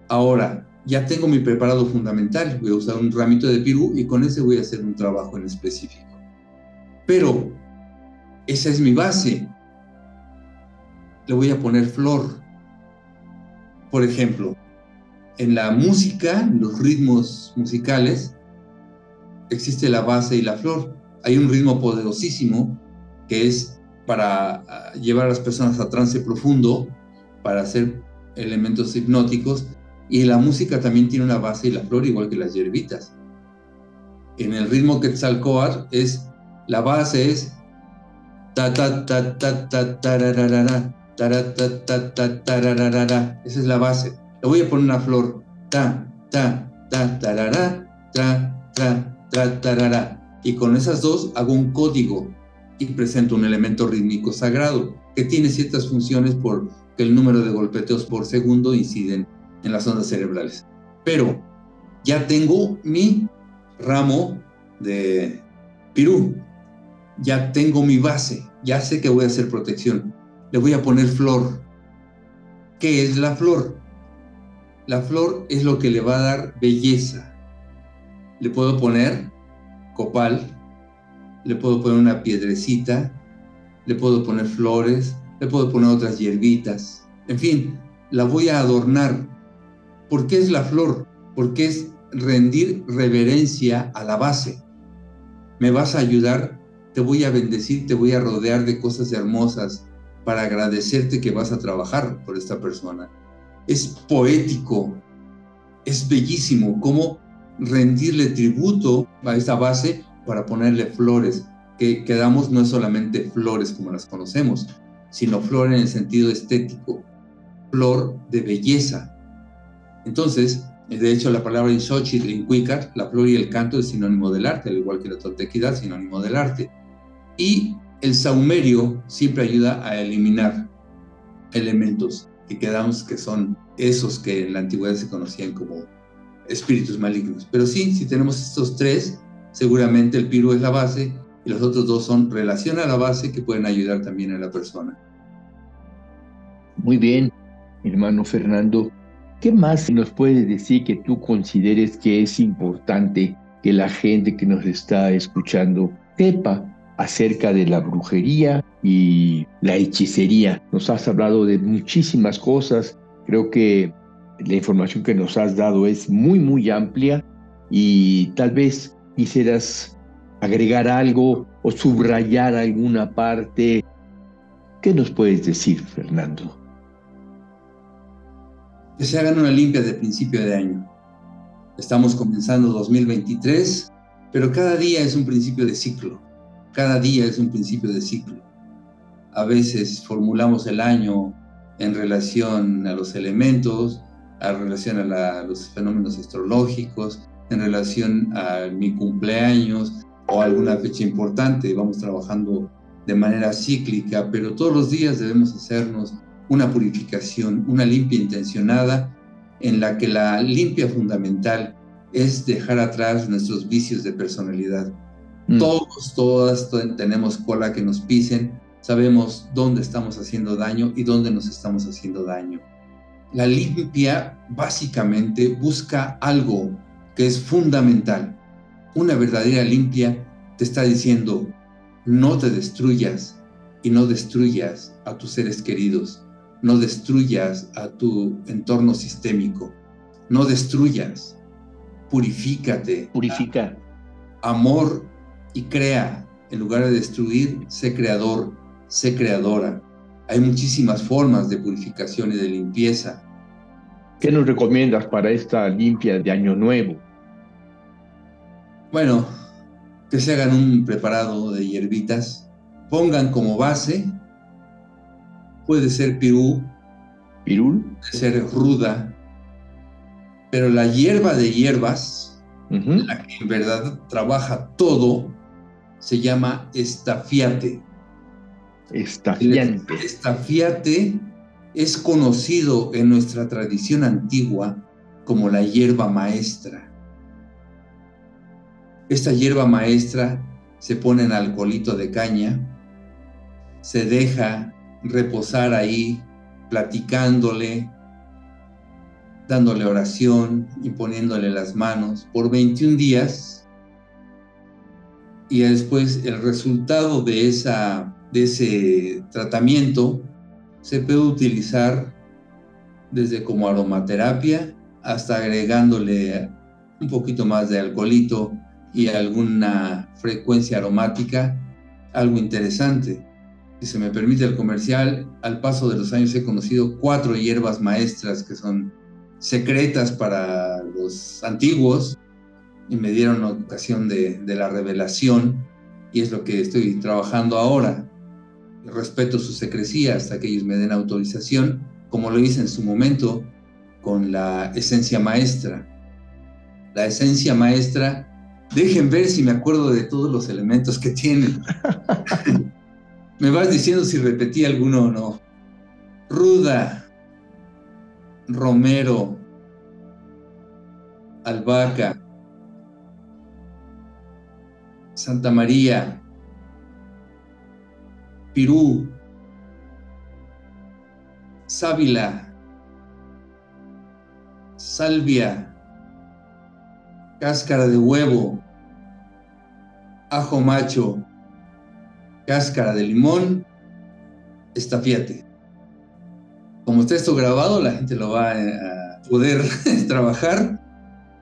Ahora, ya tengo mi preparado fundamental, voy a usar un ramito de pirú y con ese voy a hacer un trabajo en específico. Pero esa es mi base. Le voy a poner flor. Por ejemplo, en la música, en los ritmos musicales, existe la base y la flor. Hay un ritmo poderosísimo que es para ah, llevar a las personas a trance profundo, para hacer elementos hipnóticos, y la música también tiene una base y la flor, igual que las hierbitas. En el ritmo Quetzalcoatl es, la base es ta ta ta ta ta tararara, ta ta ta tararara. Esa es la base. Le voy a poner una flor. Ta, ta, ta, tarara, ta, ta, ta, tarara. Y con esas dos hago un código y presento un elemento rítmico sagrado que tiene ciertas funciones por que el número de golpeteos por segundo inciden en las ondas cerebrales. Pero ya tengo mi ramo de pirú, ya tengo mi base, ya sé que voy a hacer protección. Le voy a poner flor. ¿Qué es la flor? La flor es lo que le va a dar belleza. Le puedo poner copal, le puedo poner una piedrecita, le puedo poner flores, le puedo poner otras hierbitas. En fin, la voy a adornar. ¿Por qué es la flor? Porque es rendir reverencia a la base. Me vas a ayudar, te voy a bendecir, te voy a rodear de cosas hermosas para agradecerte que vas a trabajar por esta persona es poético, es bellísimo cómo rendirle tributo a esta base para ponerle flores, que, quedamos no es solamente flores como las conocemos, sino flor en el sentido estético, flor de belleza. Entonces, de hecho, la palabra en Xochitl, en Cuicar, la flor y el canto es sinónimo del arte, al igual que la toltequidad, sinónimo del arte. Y el saumerio siempre ayuda a eliminar elementos que quedamos que son esos que en la antigüedad se conocían como espíritus malignos. Pero sí, si tenemos estos tres, seguramente el piru es la base y los otros dos son relación a la base que pueden ayudar también a la persona. Muy bien, hermano Fernando. ¿Qué más nos puedes decir que tú consideres que es importante que la gente que nos está escuchando sepa acerca de la brujería y la hechicería. Nos has hablado de muchísimas cosas. Creo que la información que nos has dado es muy, muy amplia y tal vez quisieras agregar algo o subrayar alguna parte. ¿Qué nos puedes decir, Fernando? Que se hagan una limpia de principio de año. Estamos comenzando 2023, pero cada día es un principio de ciclo. Cada día es un principio de ciclo. A veces formulamos el año en relación a los elementos, en relación a, los fenómenos astrológicos, en relación a mi cumpleaños o alguna fecha importante. Vamos trabajando de manera cíclica, pero todos los días debemos hacernos una purificación, una limpia intencionada, en la que la limpia fundamental es dejar atrás nuestros vicios de personalidad. Mm. Todos, todas tenemos cola que nos pisen, sabemos dónde estamos haciendo daño y dónde nos estamos haciendo daño. La limpia básicamente busca algo que es fundamental. Una verdadera limpia te está diciendo, no te destruyas y no destruyas a tus seres queridos, no destruyas a tu entorno sistémico, no destruyas, purifícate. Purifica. Amor y crea. En lugar de destruir, sé creador, sé creadora. Hay muchísimas formas de purificación y de limpieza. ¿Qué nos recomiendas para esta limpia de Año Nuevo? Bueno, que se hagan un preparado de hierbitas, pongan como base, puede ser pirú, pirul, puede ser ruda, pero la hierba de hierbas, la que en verdad trabaja todo, se llama estafiate. Estafiante. Estafiate es conocido en nuestra tradición antigua como la hierba maestra. Esta hierba maestra se pone en alcoholito de caña, se deja reposar ahí, platicándole, dándole oración, y poniéndole las manos por 21 días. Y después el resultado de, esa, de ese tratamiento se puede utilizar desde como aromaterapia hasta agregándole un poquito más de alcoholito y alguna frecuencia aromática, algo interesante. Si se me permite el comercial, al paso de los años he conocido cuatro hierbas maestras que son secretas para los antiguos y me dieron ocasión de, de la revelación y es lo que estoy trabajando ahora. Respeto su secrecía hasta que ellos me den autorización, como lo hice en su momento con la esencia maestra. La esencia maestra Dejen ver si me acuerdo de todos los elementos que tienen. me vas diciendo si repetí alguno o no. Ruda, Romero, Albahaca, Santa María, Pirú, Sábila, Salvia, cáscara de huevo, ajo macho, cáscara de limón, estafiate. Como está esto grabado, la gente lo va a poder trabajar.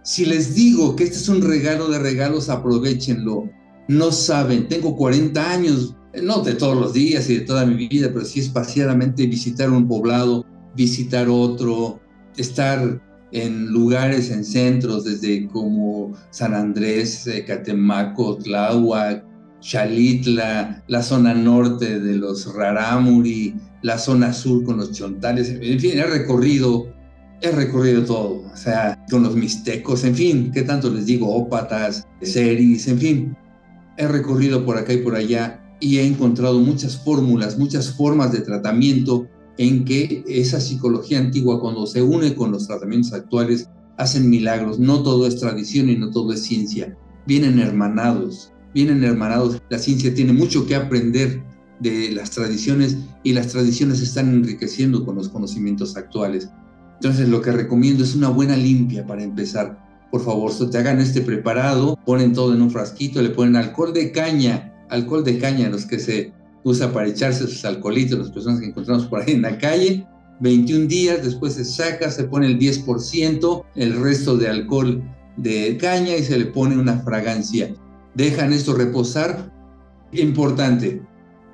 Si les digo que este es un regalo de regalos, aprovechenlo. No saben, tengo 40 años, no de todos los días y de toda mi vida, pero sí espaciadamente visitar un poblado, visitar otro, estar en lugares, en centros, desde como San Andrés, eh, Catemaco, Tláhuac, Chalitla, la zona norte de los Rarámuri, la zona sur con los chontales, en fin, he recorrido, he recorrido todo, o sea, con los mixtecos, en fin, ¿qué tanto les digo? Ópatas, seris, en fin, he recorrido por acá y por allá y he encontrado muchas fórmulas, muchas formas de tratamiento en que esa psicología antigua cuando se une con los tratamientos actuales hacen milagros. No todo es tradición y no todo es ciencia. Vienen hermanados, vienen hermanados. La ciencia tiene mucho que aprender de las tradiciones y las tradiciones están enriqueciendo con los conocimientos actuales. Entonces lo que recomiendo es una buena limpia para empezar. Por favor, te hagan este preparado, ponen todo en un frasquito, le ponen alcohol de caña, alcohol de caña, los que se usa para echarse sus alcoholitos, las personas que encontramos por ahí en la calle. 21 días, después se saca, se pone el 10%, el resto de alcohol de caña y se le pone una fragancia. Dejan esto reposar. Importante,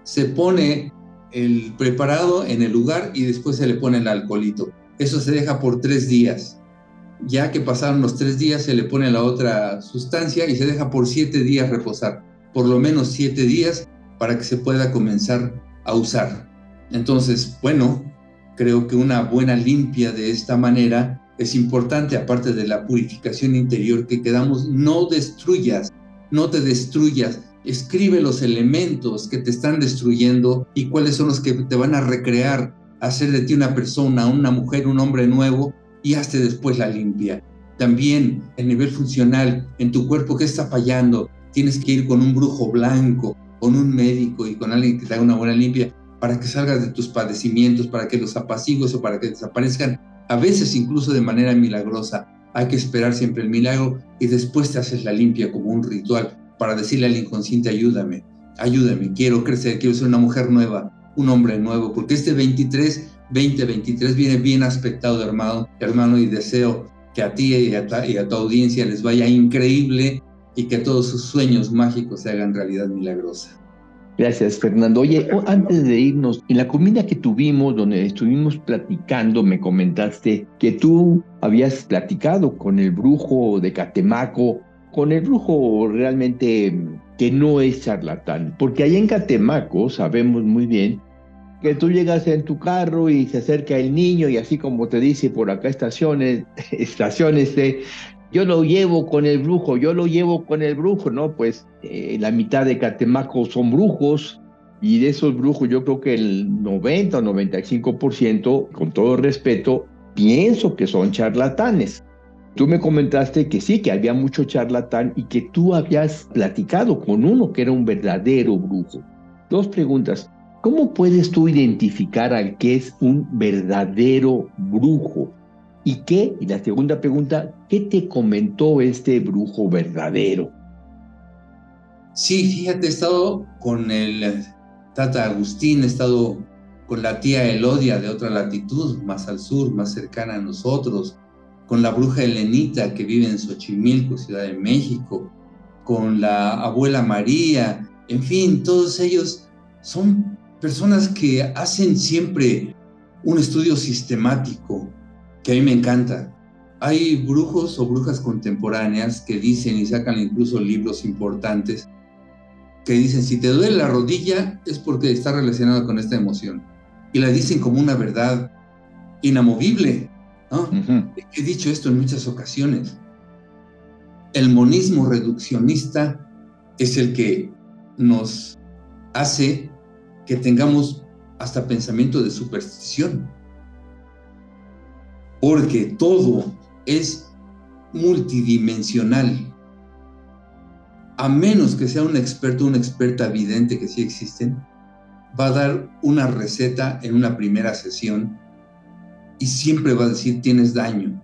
se pone el preparado en el lugar y después se le pone el alcoholito. Eso se deja por tres días. Ya que pasaron los tres días, se le pone la otra sustancia y se deja por siete días reposar. Por lo menos siete días para que se pueda comenzar a usar. Entonces, bueno, creo que una buena limpia de esta manera es importante, aparte de la purificación interior que quedamos, no destruyas, no te destruyas, escribe los elementos que te están destruyendo y cuáles son los que te van a recrear, hacer de ti una persona, una mujer, un hombre nuevo y hazte después la limpia. también el nivel funcional en tu cuerpo, ¿qué está fallando? Tienes que ir con un brujo blanco, con un médico y con alguien que te haga una buena limpia para que salgas de tus padecimientos, para que los apacigues o para que desaparezcan, a veces incluso de manera milagrosa. Hay que esperar siempre el milagro y después te haces la limpia como un ritual para decirle al inconsciente, ayúdame, ayúdame, quiero crecer, quiero ser una mujer nueva, un hombre nuevo, porque este 23, 2023 viene bien aspectado, hermano, hermano, y deseo que a ti y a, y a tu audiencia les vaya increíble y que todos sus sueños mágicos se hagan realidad milagrosa. Gracias, Fernando. Oye, antes de irnos, en la comida que tuvimos, donde estuvimos platicando, me comentaste que tú habías platicado con el brujo de Catemaco, con el brujo realmente que no es charlatán, porque ahí en Catemaco sabemos muy bien que tú llegas en tu carro y se acerca el niño y así como te dice por acá estaciones, estaciones yo lo llevo con el brujo, yo lo llevo con el brujo, ¿no? Pues eh, la mitad de Catemaco son brujos y de esos brujos yo creo que el 90 o 95%, con todo respeto, pienso que son charlatanes. Tú me comentaste que sí, que había mucho charlatán y que tú habías platicado con uno que era un verdadero brujo. Dos preguntas. ¿Cómo puedes tú identificar al que es un verdadero brujo? ¿Y qué? Y la segunda pregunta, ¿qué te comentó este brujo verdadero? Sí, fíjate, he estado con el Tata Agustín, he estado con la tía Elodia de otra latitud, más al sur, más cercana a nosotros, con la bruja Elenita que vive en Xochimilco, Ciudad de México, con la abuela María, en fin, todos ellos son personas que hacen siempre un estudio sistemático que a mí me encanta. Hay brujos o brujas contemporáneas que dicen y sacan incluso libros importantes que dicen, si te duele la rodilla es porque está relacionado con esta emoción. Y la dicen como una verdad inamovible. He dicho esto en muchas ocasiones. El monismo reduccionista es el que nos hace que tengamos hasta pensamiento de superstición porque todo es multidimensional. A menos que sea un experto, una experta evidente que sí existen, va a dar una receta en una primera sesión y siempre va a decir tienes daño.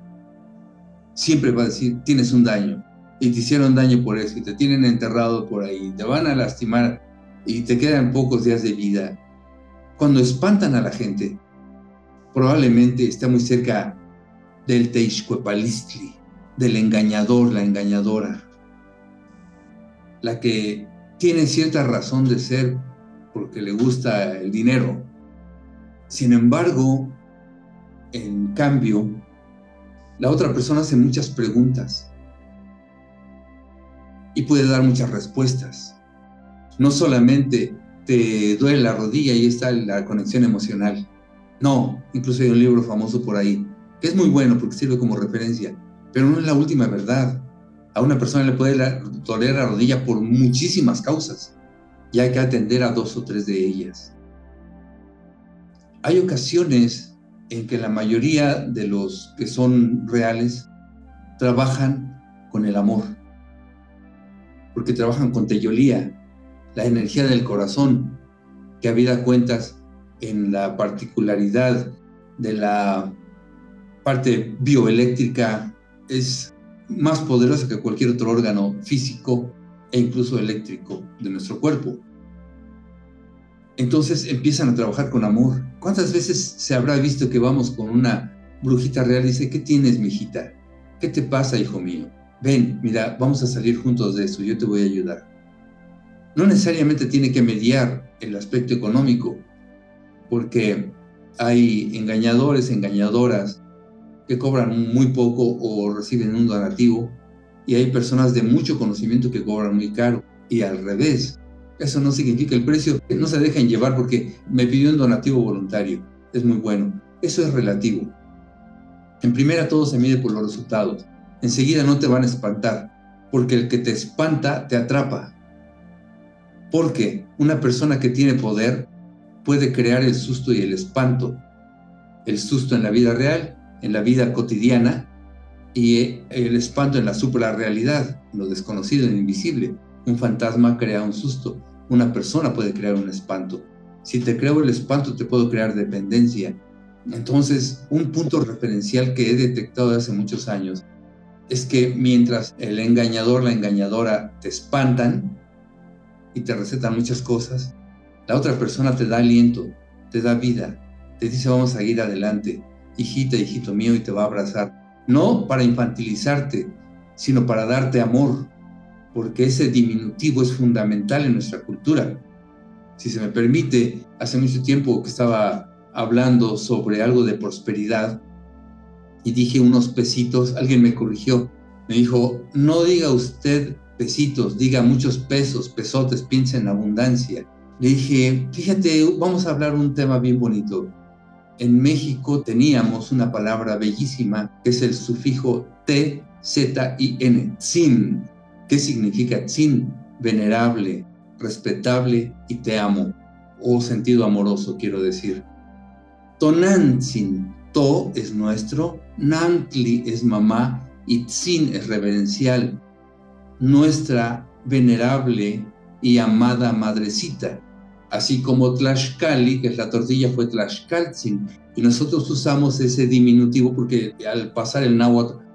Siempre va a decir tienes un daño y te hicieron daño por eso y te tienen enterrado por ahí, te van a lastimar y te quedan pocos días de vida. Cuando espantan a la gente, probablemente está muy cerca del Teixcuepalistli, del engañador, la engañadora, la que tiene cierta razón de ser porque le gusta el dinero. Sin embargo, en cambio, la otra persona hace muchas preguntas y puede dar muchas respuestas. No solamente te duele la rodilla y está la conexión emocional. No, incluso hay un libro famoso por ahí que es muy bueno porque sirve como referencia, pero no es la última verdad. A una persona le puede doler la rodilla por muchísimas causas y hay que atender a dos o tres de ellas. Hay ocasiones en que la mayoría de los que son reales trabajan con el amor, porque trabajan con teyolía, la energía del corazón, que habida cuentas en la particularidad de la parte bioeléctrica es más poderosa que cualquier otro órgano físico e incluso eléctrico de nuestro cuerpo. Entonces empiezan a trabajar con amor. ¿Cuántas veces se habrá visto que vamos con una brujita real y dice, ¿qué tienes, mijita? ¿Qué te pasa, hijo mío? Ven, mira, vamos a salir juntos de eso, yo te voy a ayudar. No necesariamente tiene que mediar el aspecto económico, porque hay engañadores, engañadoras, que cobran muy poco o reciben un donativo y hay personas de mucho conocimiento que cobran muy caro y al revés. Eso no significa el precio, no se dejen llevar porque me pidió un donativo voluntario. Es muy bueno. Eso es relativo. En primera todo se mide por los resultados. Enseguida no te van a espantar, porque el que te espanta te atrapa. Porque una persona que tiene poder puede crear el susto y el espanto. El susto en la vida real en la vida cotidiana y el espanto en la suprarrealidad, lo desconocido, lo invisible. Un fantasma crea un susto, una persona puede crear un espanto. Si te creo el espanto, te puedo crear dependencia. Entonces, un punto referencial que he detectado hace muchos años es que mientras el engañador, la engañadora te espantan y te recetan muchas cosas, la otra persona te da aliento, te da vida, te dice vamos a ir adelante, hijita, hijito mío, y te va a abrazar. No para infantilizarte, sino para darte amor, porque ese diminutivo es fundamental en nuestra cultura. Si se me permite, hace mucho tiempo que estaba hablando sobre algo de prosperidad y dije unos pesitos, alguien me corrigió, me dijo, no diga usted pesitos, diga muchos pesos, pesotes, piensa en abundancia. Le dije, fíjate, vamos a hablar un tema bien bonito. En México teníamos una palabra bellísima que es el sufijo T, Z y N, tzin. ¿Qué significa tzin? Venerable, respetable y te amo, o sentido amoroso, quiero decir. Tonantzin, to es nuestro, nantli es mamá y tzin es reverencial, nuestra venerable y amada madrecita. Así como Tlaxcali, que es la tortilla, fue Tlaxcaltzin. Y nosotros usamos ese diminutivo porque al pasar el náhuatl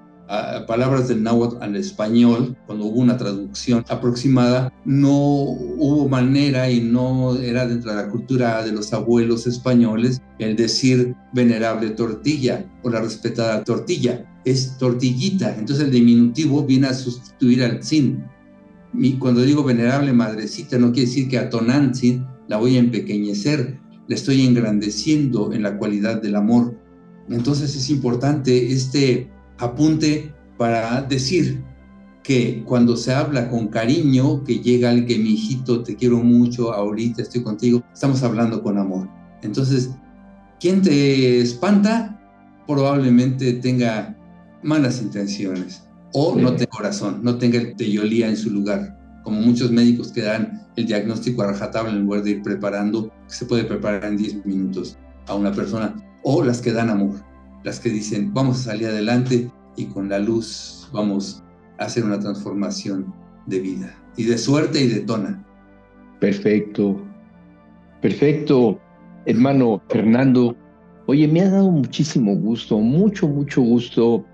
palabras del náhuatl al español, cuando hubo una traducción aproximada, no hubo manera y no era dentro de la cultura de los abuelos españoles el decir venerable tortilla o la respetada tortilla, es tortillita, entonces el diminutivo viene a sustituir al sin. Y cuando digo venerable madrecita, no quiere decir que a Tonantzin la voy a empequeñecer, le estoy engrandeciendo en la cualidad del amor. Entonces es importante este apunte para decir que cuando se habla con cariño, que llega el que mi hijito te quiero mucho, ahorita estoy contigo, estamos hablando con amor. Entonces, quien te espanta probablemente tenga malas intenciones o no tenga corazón, no tenga el teyolía en su lugar. Como muchos médicos que dan el diagnóstico a rajatabla en lugar de ir preparando, que se puede preparar en 10 minutos a una persona, o las que dan amor las que dicen vamos a salir adelante y con la luz vamos a hacer una transformación de vida y de suerte y de tona. Perfecto, perfecto, hermano Fernando. Oye, me ha dado muchísimo gusto, mucho, mucho gusto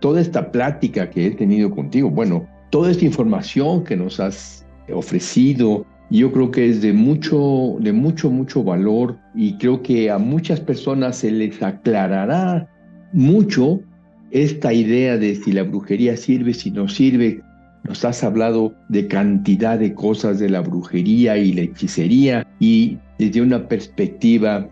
toda esta plática que he tenido contigo. Bueno, toda esta información que nos has ofrecido, yo creo que es de mucho, de mucho, mucho valor y creo que a muchas personas se les aclarará mucho esta idea de si la brujería sirve, si no sirve. Nos has hablado de cantidad de cosas de la brujería y la hechicería y desde una perspectiva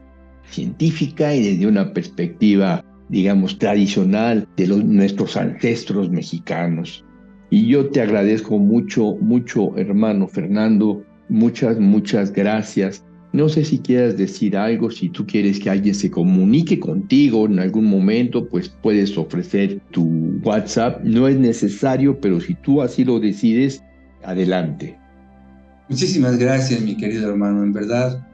científica y desde una perspectiva, digamos, tradicional de los, nuestros ancestros mexicanos. Y yo te agradezco mucho, mucho, hermano Fernando, Muchas, muchas gracias. No sé si quieras decir algo, si tú quieres que alguien se comunique contigo en algún momento, pues puedes ofrecer tu WhatsApp. No es necesario, pero si tú así lo decides, adelante. Muchísimas gracias, mi querido hermano. En verdad,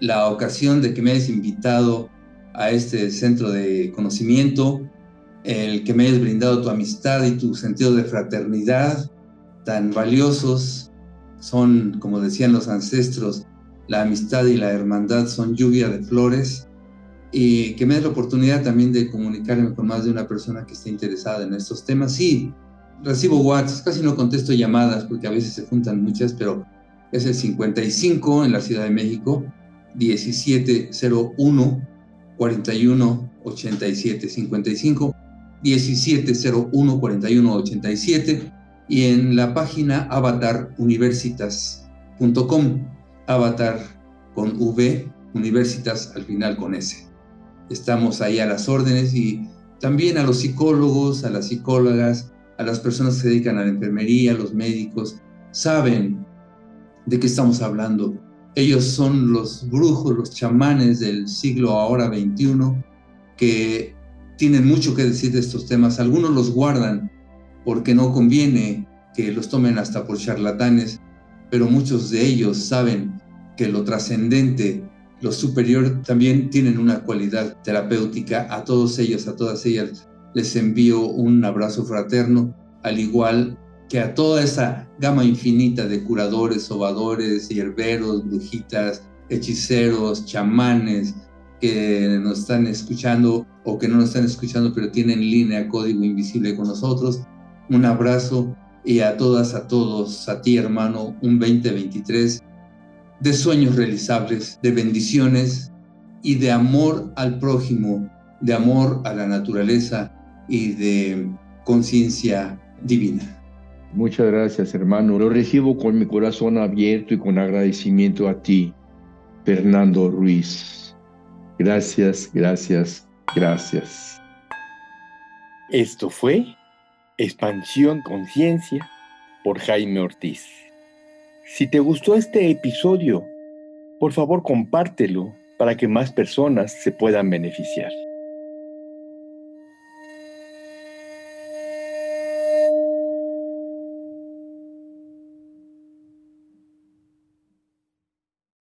la ocasión de que me hayas invitado a este centro de conocimiento, el que me hayas brindado tu amistad y tu sentido de fraternidad tan valiosos, son, como decían los ancestros, la amistad y la hermandad son lluvia de flores y que me dé la oportunidad también de comunicarme con más de una persona que esté interesada en estos temas. Sí, recibo WhatsApp, casi no contesto llamadas porque a veces se juntan muchas, pero es el 55 en la Ciudad de México, 1701 41 87 55 1701 41 87 y en la página avataruniversitas.com, avatar con V, universitas al final con S. Estamos ahí a las órdenes y también a los psicólogos, a las psicólogas, a las personas que se dedican a la enfermería, a los médicos, saben de qué estamos hablando. Ellos son los brujos, los chamanes del siglo ahora 21 que tienen mucho que decir de estos temas. Algunos los guardan porque no conviene que los tomen hasta por charlatanes, pero muchos de ellos saben que lo trascendente, lo superior también tienen una cualidad terapéutica a todos ellos, a todas ellas. les envío un abrazo fraterno, al igual que a toda esa gama infinita de curadores, sobadores, hierberos, brujitas, hechiceros, chamanes que nos están escuchando o que no nos están escuchando, pero tienen línea código invisible con nosotros. Un abrazo y a todas, a todos, a ti hermano, un 2023 de sueños realizables, de bendiciones y de amor al prójimo, de amor a la naturaleza y de conciencia divina. Muchas gracias, hermano. Lo recibo con mi corazón abierto y con agradecimiento a ti, Fernando Ruiz. Gracias, gracias, gracias. Esto fue Expansión Conciencia por Jaime Ortiz. Si te gustó este episodio, por favor compártelo para que más personas se puedan beneficiar.